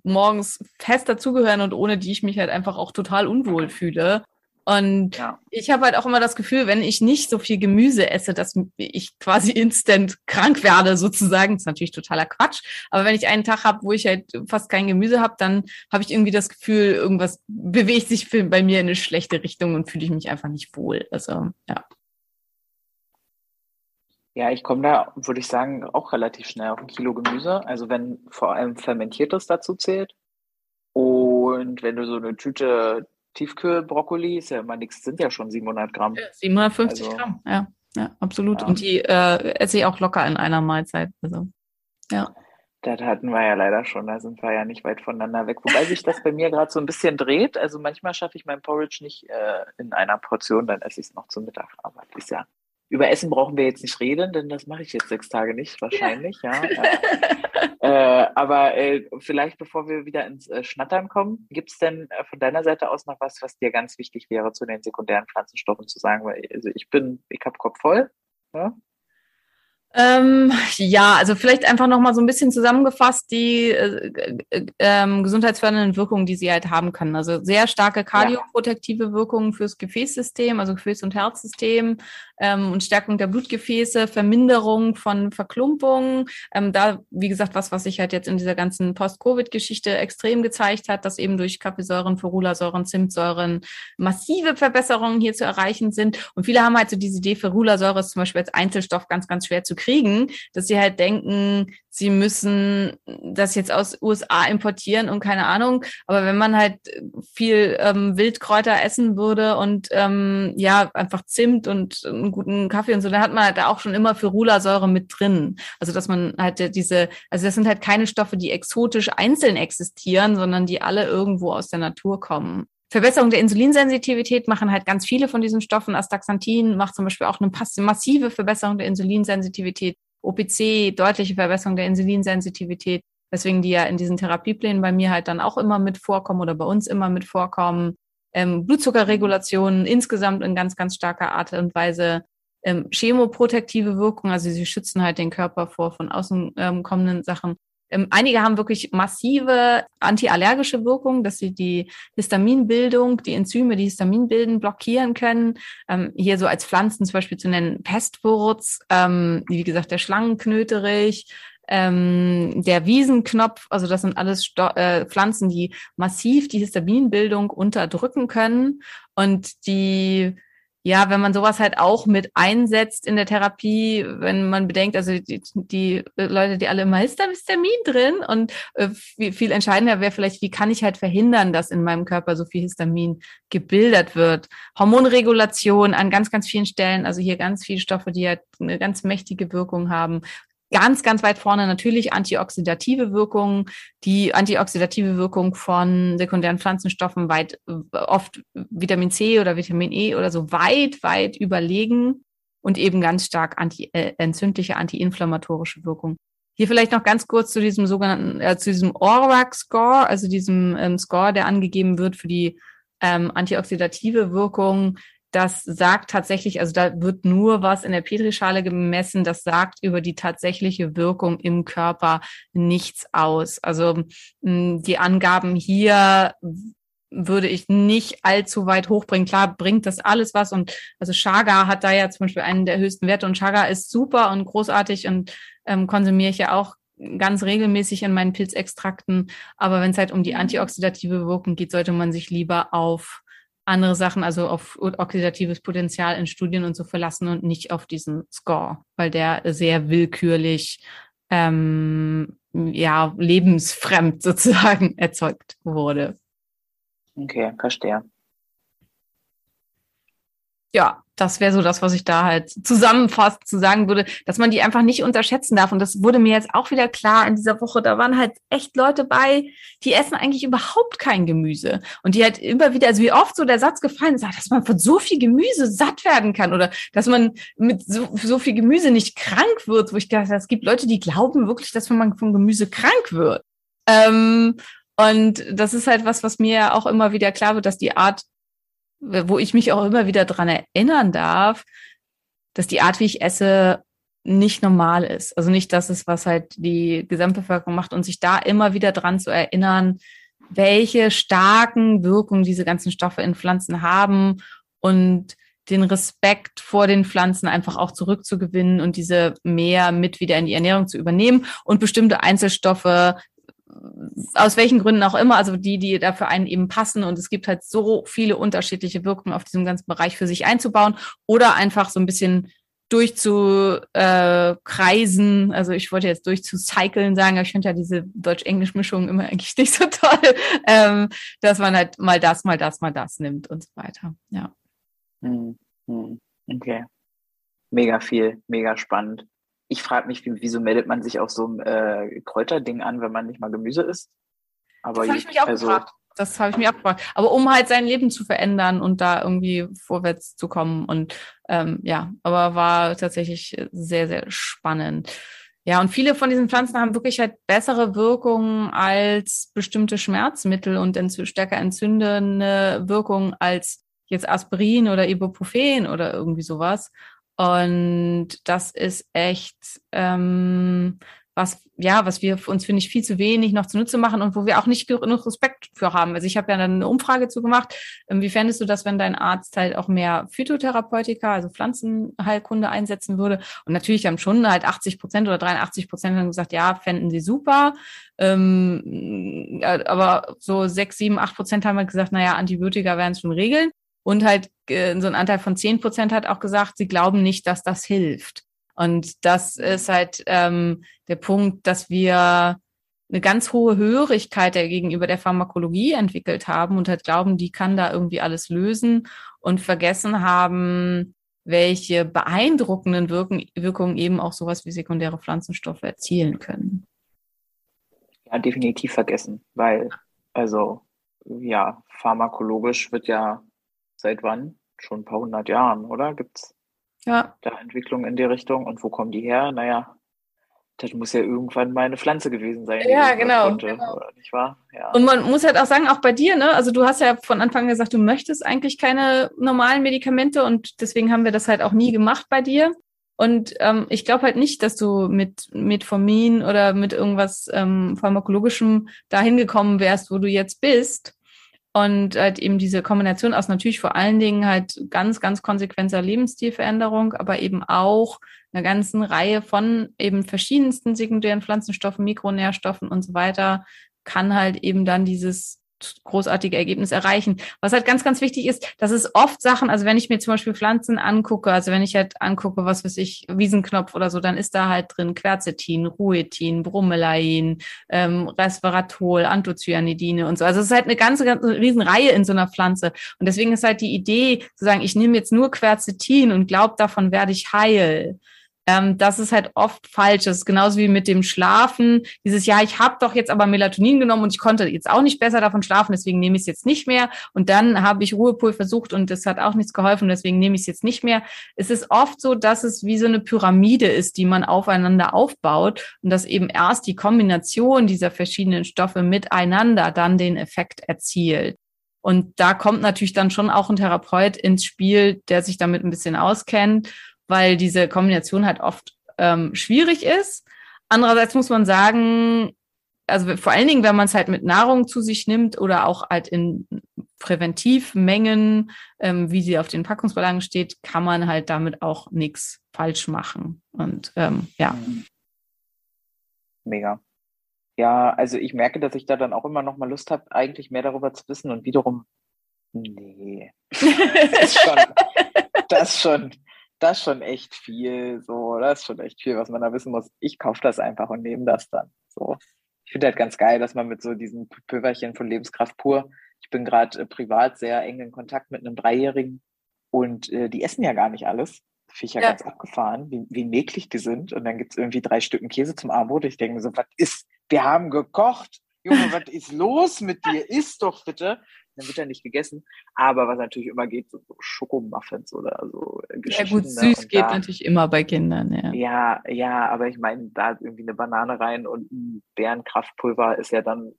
morgens fest dazugehören und ohne die ich mich halt einfach auch total unwohl fühle. Und Ja. ich habe halt auch immer das Gefühl, wenn ich nicht so viel Gemüse esse, dass ich quasi instant krank werde, sozusagen. Das ist natürlich totaler Quatsch. Aber wenn ich einen Tag habe, wo ich halt fast kein Gemüse habe, dann habe ich irgendwie das Gefühl, irgendwas bewegt sich für- bei mir in eine schlechte Richtung und fühle ich mich einfach nicht wohl. Also ja. Ja, ich komme da, würde ich sagen, auch relativ schnell auf ein Kilo Gemüse. Also wenn vor allem Fermentiertes dazu zählt. Und wenn du so eine Tüte Tiefkühlbrokkoli, ist ja immer nichts, sind ja schon 700 Gramm. 750 Also- Gramm, ja. Ja, absolut. Ja. Und die äh, esse ich auch locker in einer Mahlzeit. Also Das hatten wir ja leider schon, da sind wir ja nicht weit voneinander weg. Wobei sich das bei mir gerade so ein bisschen dreht. Also manchmal schaffe ich mein Porridge nicht äh, in einer Portion, dann esse ich es noch zum Mittag. Aber ist ja, über Essen brauchen wir jetzt nicht reden, denn das mache ich jetzt sechs Tage nicht, wahrscheinlich, ja. <laughs> äh, aber äh, vielleicht bevor wir wieder ins äh, Schnattern kommen, gibt es denn äh, von deiner Seite aus noch was, was dir ganz wichtig wäre, zu den sekundären Pflanzenstoffen zu sagen? Weil also ich bin, ich habe Kopf voll. Ja? Ähm, ja, also vielleicht einfach nochmal so ein bisschen zusammengefasst die äh, äh, ähm, gesundheitsfördernden Wirkungen, die sie halt haben können. Also sehr starke kardioprotektive Wirkungen fürs Gefäßsystem, also Gefäß- und Herzsystem ähm, und Stärkung der Blutgefäße, Verminderung von Verklumpungen. Ähm, da, wie gesagt, was, was sich halt jetzt in dieser ganzen Post-Covid-Geschichte extrem gezeigt hat, dass eben durch Kaffeesäuren, Ferulasäuren, Zimtsäuren massive Verbesserungen hier zu erreichen sind. Und viele haben halt so diese Idee, Ferulasäure ist zum Beispiel als Einzelstoff ganz, ganz schwer zu kriegen, dass sie halt denken, sie müssen das jetzt aus USA importieren und keine Ahnung. Aber wenn man halt viel ähm, Wildkräuter essen würde und ähm, ja, einfach Zimt und einen guten Kaffee und so, dann hat man halt auch schon immer Ferulasäure mit drin. Also dass man halt diese, also das sind halt keine Stoffe, die exotisch einzeln existieren, sondern die alle irgendwo aus der Natur kommen. Verbesserung der Insulinsensitivität machen halt ganz viele von diesen Stoffen. Astaxanthin macht zum Beispiel auch eine massive Verbesserung der Insulinsensitivität. OPC, deutliche Verbesserung der Insulinsensitivität, weswegen die ja in diesen Therapieplänen bei mir halt dann auch immer mit vorkommen oder bei uns immer mit vorkommen. Ähm, Blutzuckerregulation insgesamt in ganz, ganz starker Art und Weise. Ähm, chemoprotektive Wirkung, also sie schützen halt den Körper vor von außen ähm, kommenden Sachen. Ähm, einige haben wirklich massive antiallergische Wirkung, dass sie die Histaminbildung, die Enzyme, die Histamin bilden, blockieren können. Ähm, hier so als Pflanzen zum Beispiel zu nennen Pestwurz, ähm, wie gesagt der Schlangenknöterich, ähm, der Wiesenknopf, also das sind alles Sto äh, Pflanzen, die massiv die Histaminbildung unterdrücken können und die ja, wenn man sowas halt auch mit einsetzt in der Therapie, wenn man bedenkt, also die, die Leute, die alle immer Histamin drin und äh, viel, viel entscheidender wäre vielleicht, wie kann ich halt verhindern, dass in meinem Körper so viel Histamin gebildet wird. Hormonregulation an ganz, ganz vielen Stellen, also hier ganz viele Stoffe, die halt eine ganz mächtige Wirkung haben. Ganz, ganz weit vorne natürlich antioxidative Wirkungen, die antioxidative Wirkung von sekundären Pflanzenstoffen weit oft Vitamin C oder Vitamin E oder so weit, weit überlegen und eben ganz stark anti, äh, entzündliche, antiinflammatorische Wirkung. Hier vielleicht noch ganz kurz zu diesem sogenannten, äh, zu diesem ORAC-Score, also diesem ähm, Score, der angegeben wird für die ähm, antioxidative Wirkung das sagt tatsächlich, also da wird nur was in der Petrischale gemessen, das sagt über die tatsächliche Wirkung im Körper nichts aus. Also die Angaben hier würde ich nicht allzu weit hochbringen. Klar bringt das alles was und also Chaga hat da ja zum Beispiel einen der höchsten Werte und Chaga ist super und großartig und ähm, konsumiere ich ja auch ganz regelmäßig in meinen Pilzextrakten. Aber wenn es halt um die antioxidative Wirkung geht, sollte man sich lieber auf andere Sachen, also auf oxidatives Potenzial in Studien und so verlassen und nicht auf diesen Score, weil der sehr willkürlich ähm, ja lebensfremd <laughs> sozusagen erzeugt wurde. Okay, verstehe. Ja, das wäre so das, was ich da halt zusammenfasst zu sagen würde, dass man die einfach nicht unterschätzen darf. Und das wurde mir jetzt auch wieder klar in dieser Woche. Da waren halt echt Leute bei, die essen eigentlich überhaupt kein Gemüse. Und die halt immer wieder, also wie oft so der Satz gefallen ist, dass man von so viel Gemüse satt werden kann oder dass man mit so, so viel Gemüse nicht krank wird, wo ich dachte, es gibt Leute, die glauben wirklich, dass man von Gemüse krank wird. Ähm, und das ist halt was, was mir auch immer wieder klar wird, dass die Art wo ich mich auch immer wieder dran erinnern darf, dass die Art, wie ich esse, nicht normal ist. Also nicht das ist, was halt die Gesamtbevölkerung macht und sich da immer wieder dran zu erinnern, welche starken Wirkungen diese ganzen Stoffe in Pflanzen haben und den Respekt vor den Pflanzen einfach auch zurückzugewinnen und diese mehr mit wieder in die Ernährung zu übernehmen und bestimmte Einzelstoffe aus welchen Gründen auch immer, also die, die da für einen eben passen. Und es gibt halt so viele unterschiedliche Wirkungen auf diesem ganzen Bereich für sich einzubauen oder einfach so ein bisschen durchzukreisen. Äh, also ich wollte jetzt durchzucyclen sagen, aber ich finde ja diese Deutsch-Englisch-Mischung immer eigentlich nicht so toll, <laughs> ähm, dass man halt mal das, mal das, mal das nimmt und so weiter. Ja. Hm, hm, okay. Mega viel, mega spannend ich frage mich, wieso meldet man sich auf so ein äh, Kräuterding an, wenn man nicht mal Gemüse isst? Aber das habe ich mich auch also, gefragt. Das habe ich mir auch gefragt. Aber um halt sein Leben zu verändern und da irgendwie vorwärts zu kommen. Und ähm, ja, aber war tatsächlich sehr, sehr spannend. Ja, und viele von diesen Pflanzen haben wirklich halt bessere Wirkungen als bestimmte Schmerzmittel und entzü stärker entzündende Wirkungen als jetzt Aspirin oder Ibuprofen oder irgendwie sowas. Und das ist echt ähm, was, ja, was wir uns, finde ich, viel zu wenig noch zunutze machen und wo wir auch nicht genug Respekt für haben. Also ich habe ja dann eine Umfrage zu gemacht. Wie fändest du das, wenn dein Arzt halt auch mehr Phytotherapeutika, also Pflanzenheilkunde einsetzen würde? Und natürlich haben schon halt 80 Prozent oder 83 Prozent haben gesagt, ja, fänden sie super. Ähm, aber so sechs, sieben, acht Prozent haben halt gesagt, naja, Antibiotika werden es schon regeln. Und halt äh, so ein Anteil von zehn Prozent hat auch gesagt, sie glauben nicht, dass das hilft. Und das ist halt ähm, der Punkt, dass wir eine ganz hohe Hörigkeit der gegenüber der Pharmakologie entwickelt haben und halt glauben, die kann da irgendwie alles lösen und vergessen haben, welche beeindruckenden Wirken, Wirkungen eben auch sowas wie sekundäre Pflanzenstoffe erzielen können. Ja, definitiv vergessen, weil also ja, pharmakologisch wird ja seit wann? Schon ein paar hundert Jahren, oder? Gibt's ja. da Entwicklungen in die Richtung? Und wo kommen die her? Naja, das muss ja irgendwann mal eine Pflanze gewesen sein. Ja, genau. Genau. Nicht wahr? Ja. Und man muss halt auch sagen, auch bei dir, ne? Also du hast ja von Anfang an gesagt, du möchtest eigentlich keine normalen Medikamente und deswegen haben wir das halt auch nie gemacht bei dir. Und ähm, ich glaube halt nicht, dass du mit Metformin oder mit irgendwas ähm, pharmakologischem dahin gekommen wärst, wo du jetzt bist, und halt eben diese Kombination aus natürlich vor allen Dingen halt ganz, ganz konsequenter Lebensstilveränderung, aber eben auch einer ganzen Reihe von eben verschiedensten sekundären Pflanzenstoffen, Mikronährstoffen und so weiter, kann halt eben dann dieses großartige Ergebnis erreichen. Was halt ganz, ganz wichtig ist, das ist oft Sachen, also wenn ich mir zum Beispiel Pflanzen angucke, also wenn ich halt angucke, was weiß ich, Wiesenknopf oder so, dann ist da halt drin Quercetin, Ruetin, Bromelain, ähm, Resveratrol, Anthocyanidine und so. Also es ist halt eine ganze, ganze riesen Reihe in so einer Pflanze. Und deswegen ist halt die Idee zu sagen, ich nehme jetzt nur Quercetin und glaube, davon werde ich heil ähm, das ist halt oft falsch. Das ist genauso wie mit dem Schlafen. Dieses Jahr, ich habe doch jetzt aber Melatonin genommen und ich konnte jetzt auch nicht besser davon schlafen, deswegen nehme ich es jetzt nicht mehr. Und dann habe ich Ruhepol versucht und das hat auch nichts geholfen, deswegen nehme ich es jetzt nicht mehr. Es ist oft so, dass es wie so eine Pyramide ist, die man aufeinander aufbaut und dass eben erst die Kombination dieser verschiedenen Stoffe miteinander dann den Effekt erzielt. Und da kommt natürlich dann schon auch ein Therapeut ins Spiel, der sich damit ein bisschen auskennt weil diese Kombination halt oft ähm, schwierig ist. Andererseits muss man sagen, also vor allen Dingen, wenn man es halt mit Nahrung zu sich nimmt oder auch halt in Präventivmengen, ähm, wie sie auf den Packungsbelangen steht, kann man halt damit auch nichts falsch machen. Und ähm, ja. Mega. Ja, also ich merke, dass ich da dann auch immer noch mal Lust habe, eigentlich mehr darüber zu wissen und wiederum Nee. <laughs> Das ist schon, das ist schon, das ist schon echt viel. So, das ist schon echt viel, was man da wissen muss. Ich kaufe das einfach und nehme das dann. So. Ich finde halt ganz geil, dass man mit so diesen Pülverchen von Lebenskraft pur. Ich bin gerade äh, privat sehr eng in Kontakt mit einem Dreijährigen und äh, die essen ja gar nicht alles. Finde ich ja, Ja. ganz abgefahren, wie, wie mäglich die sind. Und dann gibt's irgendwie drei Stücken Käse zum Abendbrot. Ich denke mir so, was ist? Wir haben gekocht. Junge, was ist los mit dir? Iss doch bitte. Dann wird ja nicht gegessen. Aber was natürlich immer geht, so Schokomuffins oder so äh, Ja Geschichten. gut, ne? süß geht da- natürlich immer bei Kindern, ja. ja, ja, aber ich meine, da irgendwie eine Banane rein und ein Bärenkraftpulver ist ja dann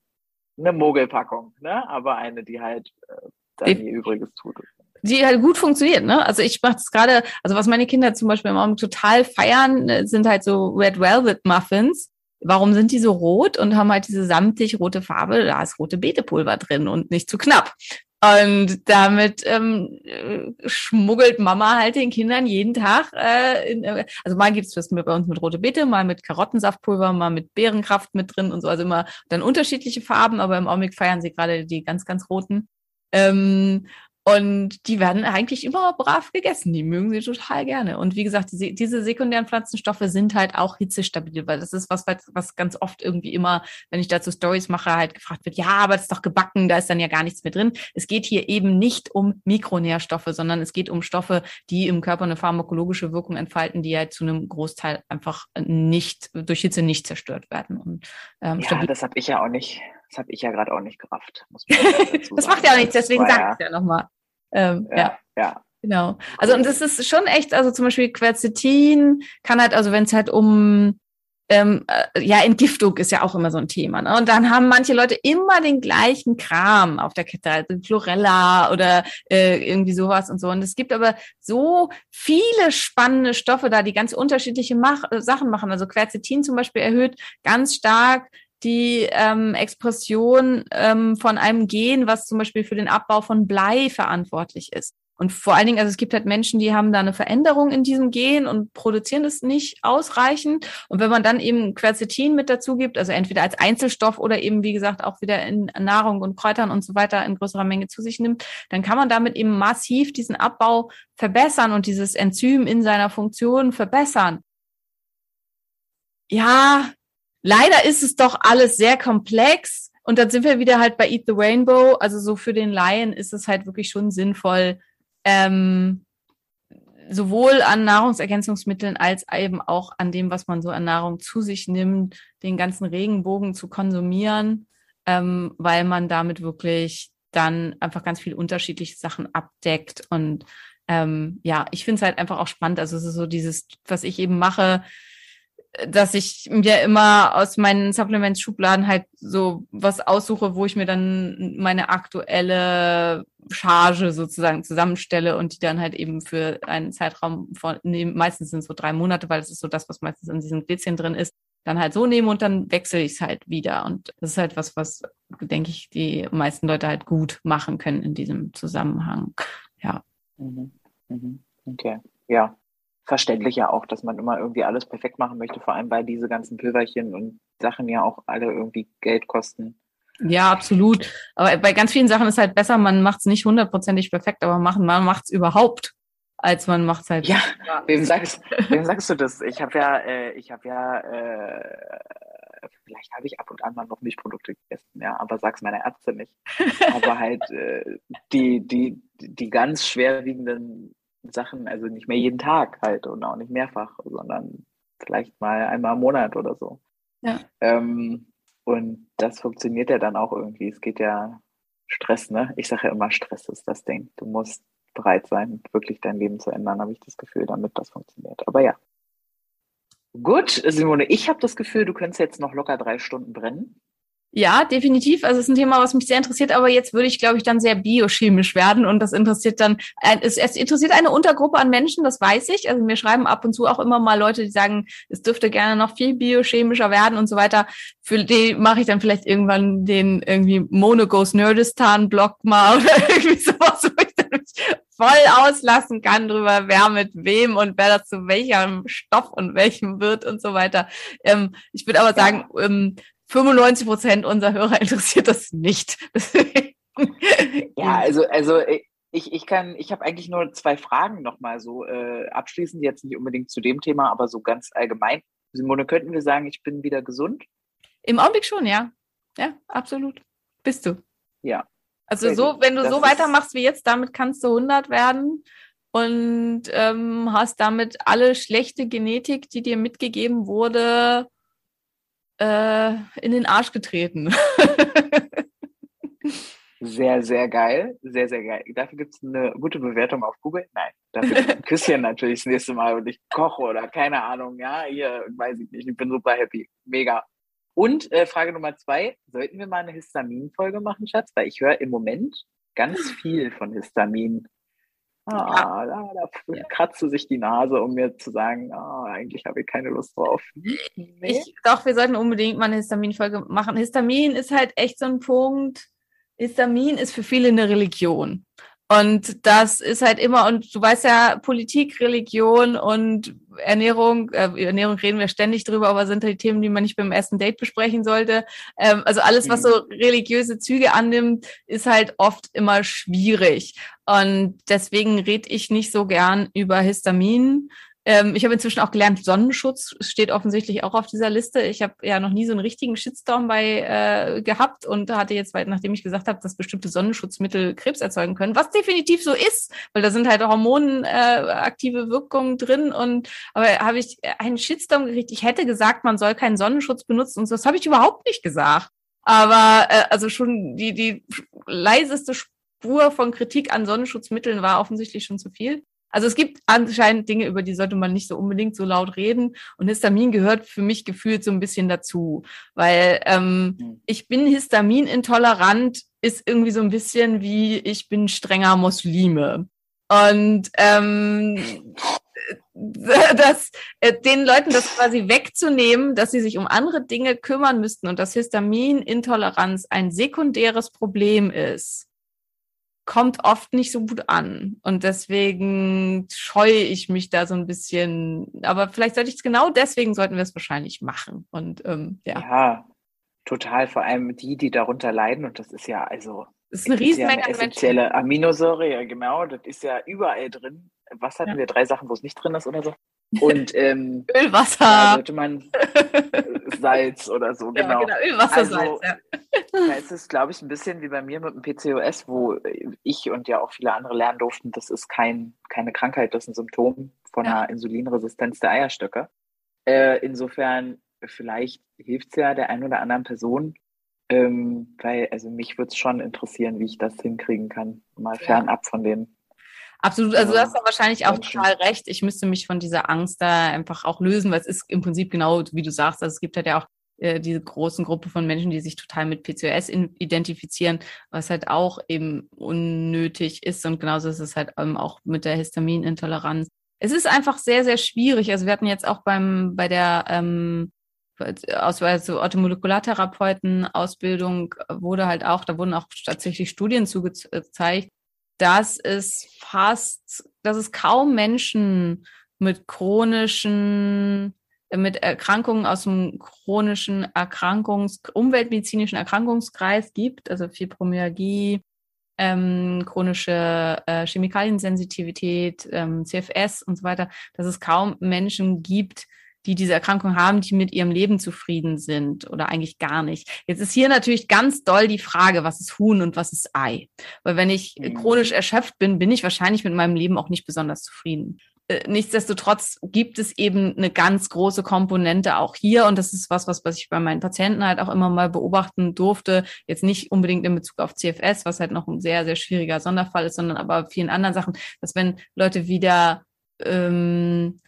eine Mogelpackung, ne? Aber eine, die halt äh, dann ihr Übriges tut. die halt gut funktioniert, ne? Also ich mache das gerade, also was meine Kinder zum Beispiel im Augenblick total feiern, äh, sind halt so Red Velvet Muffins. Warum sind die so rot und haben halt diese samtig rote Farbe? Da ist rote Beetepulver drin und nicht zu knapp. Und damit ähm, äh, schmuggelt Mama halt den Kindern jeden Tag. Äh, in, äh, also mal gibt's das mit, bei uns mit rote Beete, mal mit Karottensaftpulver, mal mit Beerenkraft mit drin und so. Also immer dann unterschiedliche Farben, aber im Augenblick feiern sie gerade die ganz, ganz roten. Ähm, und die werden eigentlich immer brav gegessen. Die mögen sie total gerne. Und wie gesagt, diese, diese sekundären Pflanzenstoffe sind halt auch hitzestabil, weil das ist was, was ganz oft irgendwie immer, wenn ich dazu Stories mache, halt gefragt wird, ja, aber das ist doch gebacken, da ist dann ja gar nichts mehr drin. Es geht hier eben nicht um Mikronährstoffe, sondern es geht um Stoffe, die im Körper eine pharmakologische Wirkung entfalten, die halt zu einem Großteil einfach nicht, durch Hitze nicht zerstört werden. Und, ähm, Ja, das habe ich ja auch nicht, das habe ich ja gerade auch nicht gerafft. Muss man <laughs> dazu das macht ja auch nichts, deswegen sage ich ja nochmal. Ähm, ja. Ja, ja. Genau. Also und das ist schon echt, also zum Beispiel Quercetin kann halt, also wenn es halt um ähm, äh, ja, Entgiftung ist ja auch immer so ein Thema. Ne? Und dann haben manche Leute immer den gleichen Kram auf der Kette, also Chlorella oder äh, irgendwie sowas und so. Und es gibt aber so viele spannende Stoffe da, die ganz unterschiedliche Mach äh, Sachen machen. Also Quercetin zum Beispiel erhöht ganz stark die ähm, Expression ähm, von einem Gen, was zum Beispiel für den Abbau von Blei verantwortlich ist. Und vor allen Dingen, also es gibt halt Menschen, die haben da eine Veränderung in diesem Gen und produzieren es nicht ausreichend. Und wenn man dann eben Quercetin mit dazu gibt, also entweder als Einzelstoff oder eben, wie gesagt, auch wieder in Nahrung und Kräutern und so weiter in größerer Menge zu sich nimmt, dann kann man damit eben massiv diesen Abbau verbessern und dieses Enzym in seiner Funktion verbessern. Ja, leider ist es doch alles sehr komplex. Und dann sind wir wieder halt bei Eat the Rainbow. Also so für den Laien ist es halt wirklich schon sinnvoll, ähm, sowohl an Nahrungsergänzungsmitteln als eben auch an dem, was man so an Nahrung zu sich nimmt, den ganzen Regenbogen zu konsumieren, ähm, weil man damit wirklich dann einfach ganz viel unterschiedliche Sachen abdeckt. Und ähm, ja, ich finde es halt einfach auch spannend. Also es ist so dieses, was ich eben mache, dass ich mir immer aus meinen Supplements-Schubladen halt so was aussuche, wo ich mir dann meine aktuelle Charge sozusagen zusammenstelle und die dann halt eben für einen Zeitraum von, nee, meistens sind es so drei Monate, weil das ist so das, was meistens in diesem Gläschen drin ist, dann halt so nehme und dann wechsle ich es halt wieder. Und das ist halt was, was, denke ich, die meisten Leute halt gut machen können in diesem Zusammenhang. Ja. Mhm. Mhm. Okay. Ja. Verständlich ja auch, dass man immer irgendwie alles perfekt machen möchte, vor allem weil diese ganzen Pülverchen und Sachen ja auch alle irgendwie Geld kosten. Ja, absolut. Aber bei ganz vielen Sachen ist halt besser, man macht es nicht hundertprozentig perfekt, aber machen, man macht es überhaupt, als man macht es halt. Ja, wem sagst, wem sagst du das? Ich habe ja, äh, ich habe ja, äh, vielleicht habe ich ab und an mal noch Milchprodukte gegessen, ja, aber sag's meiner Ärztin nicht. aber halt äh, die, die, die ganz schwerwiegenden Sachen, also nicht mehr jeden Tag halt und auch nicht mehrfach, sondern vielleicht mal einmal im Monat oder so. Ja. Ähm, und das funktioniert ja dann auch irgendwie. Es geht ja Stress, ne? Ich sage ja immer, Stress ist das Ding. Du musst bereit sein, wirklich dein Leben zu ändern, habe ich das Gefühl, damit das funktioniert. Aber ja. Gut, Simone, ich habe das Gefühl, du könntest jetzt noch locker drei Stunden brennen. Ja, definitiv. Also es ist ein Thema, was mich sehr interessiert, aber jetzt würde ich, glaube ich, dann sehr biochemisch werden und das interessiert dann, äh, es, es interessiert eine Untergruppe an Menschen, das weiß ich. Also mir schreiben ab und zu auch immer mal Leute, die sagen, es dürfte gerne noch viel biochemischer werden und so weiter. Für die mache ich dann vielleicht irgendwann den irgendwie Monogos Nerdistan Blog mal <laughs> oder irgendwie sowas, wo ich dann mich voll auslassen kann drüber, wer mit wem und wer das zu welchem Stoff und welchem wird und so weiter. Ähm, ich würde aber sagen, ähm, 95 Prozent unserer Hörer interessiert das nicht. <laughs> Ja, also, also ich, ich kann, ich habe eigentlich nur zwei Fragen nochmal so äh, abschließend, jetzt nicht unbedingt zu dem Thema, aber so ganz allgemein. Simone, könnten wir sagen, ich bin wieder gesund? Im Augenblick schon, ja. Ja, absolut. Bist du. Ja. Also so, gut. wenn du Das so weitermachst wie jetzt, damit kannst du 100 werden und ähm, hast damit alle schlechte Genetik, die dir mitgegeben wurde, äh, in den Arsch getreten. Sehr, sehr geil. Sehr, sehr geil. Dafür gibt es eine gute Bewertung auf Google. Nein, dafür <laughs> ein Küsschen natürlich das nächste Mal und ich koche oder keine Ahnung. Ja, hier weiß ich nicht. Ich bin super happy. Mega. Und äh, Frage Nummer zwei: Sollten wir mal eine Histamin-Folge machen, Schatz? Weil ich höre im Moment ganz <gasps> viel von Histamin. Ah, da, da kratzt du sich die Nase, um mir zu sagen, ah, eigentlich habe ich keine Lust drauf. Nee. Ich, doch, wir sollten unbedingt mal eine Histamin-Folge machen. Histamin ist halt echt so ein Punkt. Histamin ist für viele eine Religion. Und das ist halt immer, und du weißt ja, Politik, Religion und Ernährung, äh, Ernährung reden wir ständig drüber, aber sind halt Themen, die man nicht beim ersten Date besprechen sollte. Ähm, also alles, was Mhm. so religiöse Züge annimmt, ist halt oft immer schwierig. Und deswegen rede ich nicht so gern über Histamin. Ähm, ich habe inzwischen auch gelernt, Sonnenschutz steht offensichtlich auch auf dieser Liste. Ich habe ja noch nie so einen richtigen Shitstorm bei äh, gehabt und hatte jetzt, nachdem ich gesagt habe, dass bestimmte Sonnenschutzmittel Krebs erzeugen können, was definitiv so ist, weil da sind halt hormonaktive äh, Wirkungen drin. Und aber habe ich einen Shitstorm gekriegt. Ich hätte gesagt, man soll keinen Sonnenschutz benutzen und so. Das habe ich überhaupt nicht gesagt. Aber äh, also schon die die leiseste Spur von Kritik an Sonnenschutzmitteln war offensichtlich schon zu viel. Also es gibt anscheinend Dinge, über die sollte man nicht so unbedingt so laut reden. Und Histamin gehört für mich gefühlt so ein bisschen dazu, weil ähm, ich bin histaminintolerant, ist irgendwie so ein bisschen wie ich bin strenger Muslime. Und ähm, <laughs> das, äh, den Leuten das quasi wegzunehmen, dass sie sich um andere Dinge kümmern müssten und dass Histaminintoleranz ein sekundäres Problem ist, kommt oft nicht so gut an. Und deswegen scheue ich mich da so ein bisschen. Aber vielleicht sollte ich es genau deswegen sollten wir es wahrscheinlich machen. Und ähm, ja, Ja, total. Vor allem die, die darunter leiden. Und das ist ja, also, es ist eine ja Riesenmenge eine an Menschen. essentielle Aminosäure, ja genau. Das ist ja überall drin. Was hatten Ja. wir? Drei Sachen, wo es nicht drin ist oder so? Und ähm, <laughs> Ölwasser. sollte man <laughs> Salz oder so, Ja, genau. genau, Ölwasser, Also, Salz, ja. Da <laughs> ist es, glaube ich, ein bisschen wie bei mir mit dem PCOS, wo ich und ja auch viele andere lernen durften, das ist kein, keine Krankheit, das ist ein Symptom von Ja. einer Insulinresistenz der Eierstöcke. Äh, insofern, vielleicht hilft es ja der einen oder anderen Person, ähm, weil, also mich würde es schon interessieren, wie ich das hinkriegen kann, mal Ja. fernab von den Absolut, also du hast da wahrscheinlich auch total recht. Ich müsste mich von dieser Angst da einfach auch lösen, weil es ist im Prinzip genau, wie du sagst, also es gibt halt ja auch äh, diese großen Gruppe von Menschen, die sich total mit PCOS identifizieren, was halt auch eben unnötig ist und genauso ist es halt ähm, auch mit der Histaminintoleranz. Es ist einfach sehr, sehr schwierig. Also wir hatten jetzt auch beim bei der ähm, aus also Orthomolekulartherapeuten Ausbildung wurde halt auch, da wurden auch tatsächlich Studien zugezeigt, dass es fast, dass es kaum Menschen mit chronischen, äh, mit Erkrankungen aus dem chronischen Erkrankungs-, umweltmedizinischen Erkrankungskreis gibt, also Fibromyalgie, ähm, chronische äh, Chemikaliensensitivität, ähm, CFS und so weiter, dass es kaum Menschen gibt, die diese Erkrankung haben, die mit ihrem Leben zufrieden sind oder eigentlich gar nicht. Jetzt ist hier natürlich ganz doll die Frage, was ist Huhn und was ist Ei? Weil wenn ich Mhm. chronisch erschöpft bin, bin ich wahrscheinlich mit meinem Leben auch nicht besonders zufrieden. Äh, Nichtsdestotrotz gibt es eben eine ganz große Komponente auch hier und das ist was, was, was ich bei meinen Patienten halt auch immer mal beobachten durfte. Jetzt nicht unbedingt in Bezug auf CFS, was halt noch ein sehr, sehr schwieriger Sonderfall ist, sondern aber vielen anderen Sachen, dass wenn Leute wieder ähm,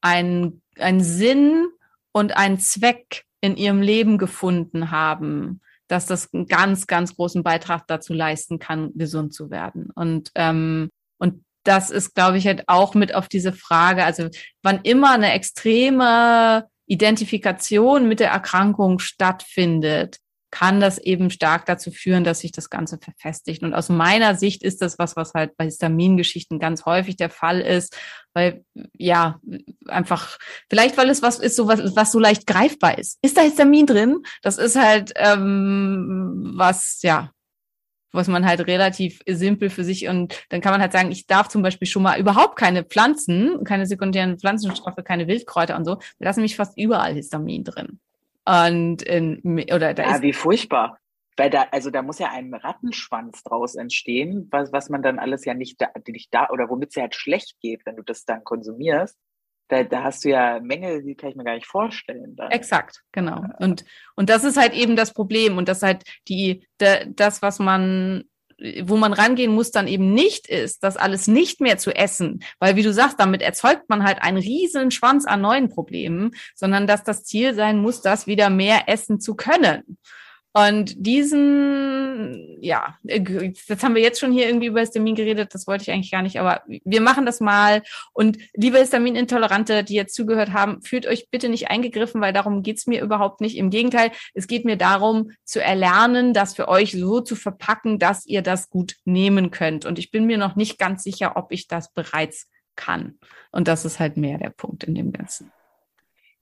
ein einen Sinn und einen Zweck in ihrem Leben gefunden haben, dass das einen ganz, ganz großen Beitrag dazu leisten kann, gesund zu werden. Und, ähm, und das ist, glaube ich, halt auch mit auf diese Frage, also wann immer eine extreme Identifikation mit der Erkrankung stattfindet, kann das eben stark dazu führen, dass sich das Ganze verfestigt. Und aus meiner Sicht ist das was, was halt bei Histamingeschichten ganz häufig der Fall ist, weil ja einfach vielleicht weil es was ist, so was, was so leicht greifbar ist. Ist da Histamin drin? Das ist halt ähm, was ja was man halt relativ simpel für sich und dann kann man halt sagen, ich darf zum Beispiel schon mal überhaupt keine Pflanzen, keine sekundären Pflanzenstoffe, keine Wildkräuter und so. Da ist nämlich fast überall Histamin drin. Und in, oder da Ja, ist wie furchtbar. Weil da, also da muss ja ein Rattenschwanz draus entstehen, was, was man dann alles ja nicht da, nicht da, oder womit es ja halt schlecht geht, wenn du das dann konsumierst. Da, da hast du ja Mängel, die kann ich mir gar nicht vorstellen. Dann. Exakt, genau. Und, und das ist halt eben das Problem. Und das ist halt die, de, das, was man, wo man rangehen muss, dann eben nicht ist, das alles nicht mehr zu essen. Weil, wie du sagst, damit erzeugt man halt einen riesen Schwanz an neuen Problemen, sondern dass das Ziel sein muss, das wieder mehr essen zu können. Und diesen, ja, jetzt haben wir jetzt schon hier irgendwie über Histamin geredet, das wollte ich eigentlich gar nicht, aber wir machen das mal. Und liebe Histaminintolerante, die jetzt zugehört haben, fühlt euch bitte nicht eingegriffen, weil darum geht's mir überhaupt nicht. Im Gegenteil, es geht mir darum, zu erlernen, das für euch so zu verpacken, dass ihr das gut nehmen könnt. Und ich bin mir noch nicht ganz sicher, ob ich das bereits kann. Und das ist halt mehr der Punkt in dem Ganzen.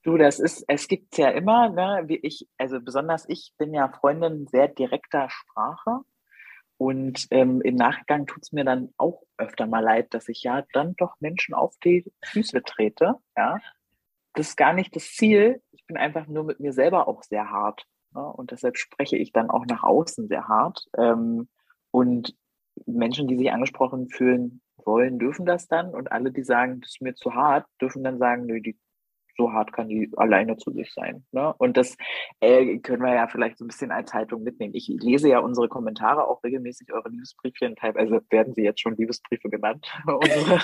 Du, das ist, es gibt's ja immer, ne, wie ich, also besonders ich bin ja Freundin sehr direkter Sprache. Und ähm, im Nachgang tut's mir dann auch öfter mal leid, dass ich ja dann doch Menschen auf die Füße trete. Ja, das ist gar nicht das Ziel. Ich bin einfach nur mit mir selber auch sehr hart. Ne? Und deshalb spreche ich dann auch nach außen sehr hart. Ähm, und Menschen, die sich angesprochen fühlen wollen, dürfen das dann. Und alle, die sagen, das ist mir zu hart, dürfen dann sagen, nö, die so hart kann die alleine zu sich sein. Ne? Und das äh, können wir ja vielleicht so ein bisschen als Haltung mitnehmen. Ich lese ja unsere Kommentare auch regelmäßig, eure Liebesbriefchen. Teilweise werden sie jetzt schon Liebesbriefe genannt. <laughs> unsere,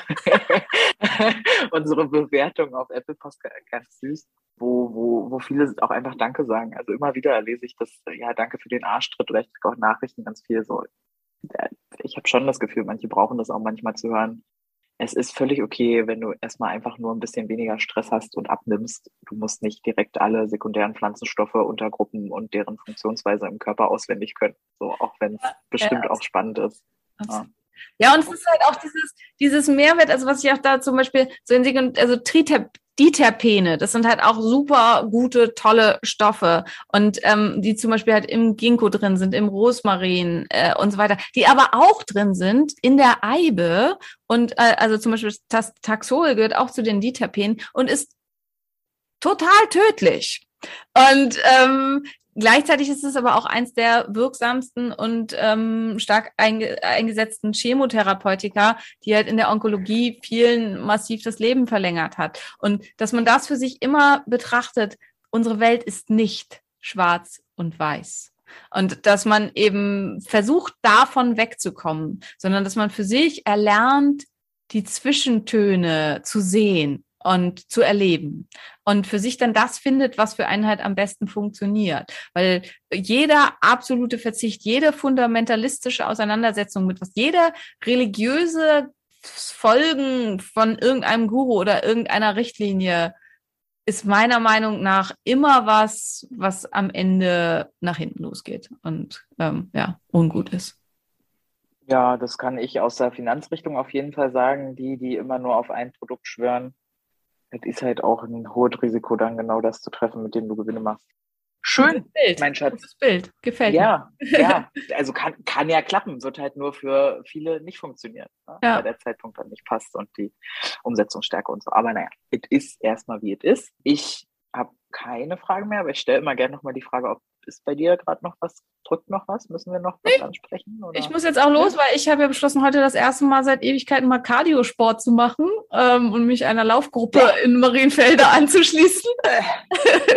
<laughs> unsere Bewertung auf Apple Post ganz süß. Wo, wo, wo viele auch einfach Danke sagen. Also immer wieder lese ich das, ja, danke für den Arschtritt oder ich kriege auch Nachrichten ganz viel so. Ich habe schon das Gefühl, manche brauchen das auch manchmal zu hören es ist völlig okay, wenn du erstmal einfach nur ein bisschen weniger Stress hast und abnimmst. Du musst nicht direkt alle sekundären Pflanzenstoffe, Untergruppen und deren Funktionsweise im Körper auswendig können. So, auch wenn es ja, bestimmt ja, auch spannend ist. Ja. ja. und es ist halt auch dieses, dieses Mehrwert, also was ich auch da zum Beispiel so in also Tritep, die Terpene, das sind halt auch super gute, tolle Stoffe und ähm, die zum Beispiel halt im Ginkgo drin sind, im Rosmarin äh, und so weiter, die aber auch drin sind in der Eibe und äh, also zum Beispiel das Taxol gehört auch zu den Diterpenen und ist total tödlich. Und ähm, Gleichzeitig ist es aber auch eins der wirksamsten und ähm, stark einge eingesetzten Chemotherapeutika, die halt in der Onkologie vielen massiv das Leben verlängert hat. Und dass man das für sich immer betrachtet, unsere Welt ist nicht schwarz und weiß. Und dass man eben versucht, davon wegzukommen, sondern dass man für sich erlernt, die Zwischentöne zu sehen und zu erleben und für sich dann das findet, was für einen halt am besten funktioniert. Weil jeder absolute Verzicht, jede fundamentalistische Auseinandersetzung mit was, jeder religiöse Folgen von irgendeinem Guru oder irgendeiner Richtlinie ist meiner Meinung nach immer was, was am Ende nach hinten losgeht und ähm, ja, ungut ist. Ja, das kann ich aus der Finanzrichtung auf jeden Fall sagen. Die, die immer nur auf ein Produkt schwören, es ist halt auch ein hohes Risiko, dann genau das zu treffen, mit dem du Gewinne machst. Schön, Bild. mein Schatz. Gutes Bild, gefällt ja, mir. Ja, <laughs> also kann, kann ja klappen, wird halt nur für viele nicht funktionieren, ne? ja. weil der Zeitpunkt dann nicht passt und die Umsetzungsstärke und so. Aber naja, es ist erstmal wie es ist. Ich habe keine Frage mehr, aber ich stelle immer gerne nochmal die Frage, ob ist bei dir gerade noch was, drückt noch was? Müssen wir noch was nee. ansprechen? Oder? Ich muss jetzt auch los, weil ich habe ja beschlossen, heute das erste Mal seit Ewigkeiten mal Cardiosport zu machen ähm, und mich einer Laufgruppe ja. in Marienfelder anzuschließen. <laughs> <laughs>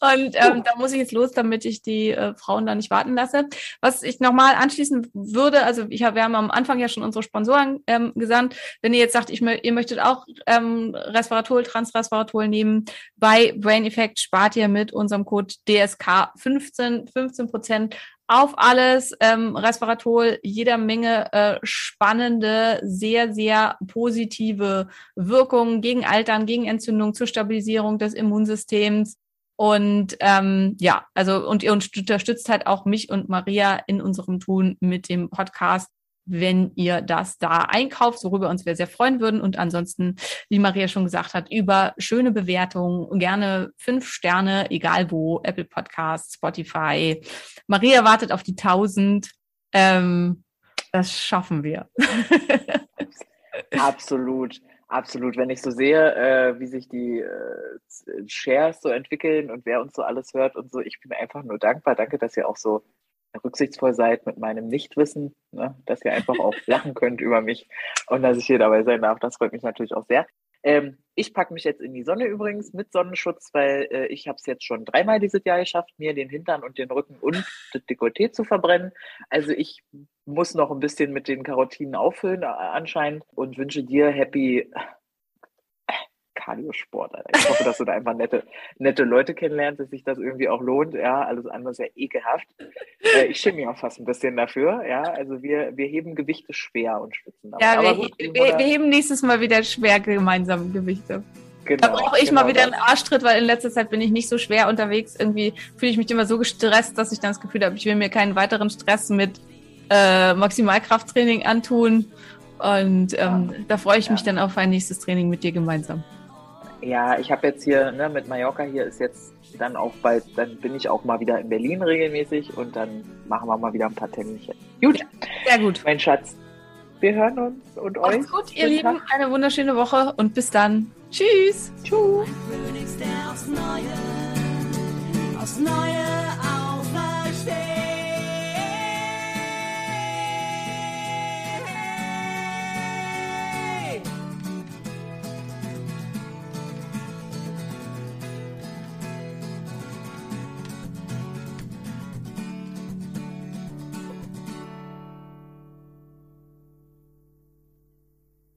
und ähm, da muss ich jetzt los, damit ich die äh, Frauen da nicht warten lasse. Was ich nochmal anschließen würde, also ich hab, wir haben am Anfang ja schon unsere Sponsoren ähm, gesandt. Wenn ihr jetzt sagt, ich, ihr möchtet auch ähm, Resveratrol, Transresveratrol nehmen, bei Brain Effect spart ihr mit unserem Code DSK 15, 15 Prozent auf alles. Ähm, Resveratrol, jeder Menge äh, spannende, sehr, sehr positive Wirkungen gegen Altern, gegen Entzündung, zur Stabilisierung des Immunsystems. Und ähm, ja, also und ihr unterstützt halt auch mich und Maria in unserem Tun mit dem Podcast wenn ihr das da einkauft, worüber wir uns sehr, sehr freuen würden. Und ansonsten, wie Maria schon gesagt hat, über schöne Bewertungen, gerne fünf Sterne, egal wo, Apple Podcasts, Spotify. Maria wartet auf die 1000. Ähm, das schaffen wir. <laughs> Absolut. Absolut. Wenn ich so sehe, äh, wie sich die äh, Shares so entwickeln und wer uns so alles hört und so, ich bin einfach nur dankbar. Danke, dass ihr auch so rücksichtsvoll seid mit meinem Nichtwissen, ne? dass ihr einfach auch lachen könnt über mich und dass ich hier dabei sein darf. Das freut mich natürlich auch sehr. Ähm, ich packe mich jetzt in die Sonne übrigens mit Sonnenschutz, weil äh, ich habe es jetzt schon dreimal dieses Jahr geschafft, mir den Hintern und den Rücken und das Dekolleté zu verbrennen. Also ich muss noch ein bisschen mit den Karotinen auffüllen äh, anscheinend und wünsche dir happy Kardiosport. Alter. Ich hoffe, dass du da einfach nette, nette Leute kennenlernst, dass sich das irgendwie auch lohnt. Ja, alles andere ist ja ekelhaft. Äh, ich schäme mich auch fast ein bisschen dafür. Ja, also wir, wir heben Gewichte schwer und schwitzen dabei. Ja, wir, gut, wir, wir, heben nächstes Mal wieder schwer gemeinsam Gewichte. genau, Da brauche ich genau mal wieder das. einen Arschtritt, weil in letzter Zeit bin ich nicht so schwer unterwegs. Irgendwie fühle ich mich immer so gestresst, dass ich dann das Gefühl habe, ich will mir keinen weiteren Stress mit äh, Maximalkrafttraining antun. Und ähm, da freue ich Ja. mich dann auf ein nächstes Training mit dir gemeinsam. Ja, ich habe jetzt hier ne, mit Mallorca hier ist jetzt dann auch bald, dann bin ich auch mal wieder in Berlin regelmäßig und dann machen wir mal wieder ein paar Terminchen. Gut, Sehr gut. mein Schatz, wir hören uns und euch. Macht's gut, ihr Lieben. Tag. Eine wunderschöne Woche und bis dann. Tschüss. Tschüss. Neue, Neue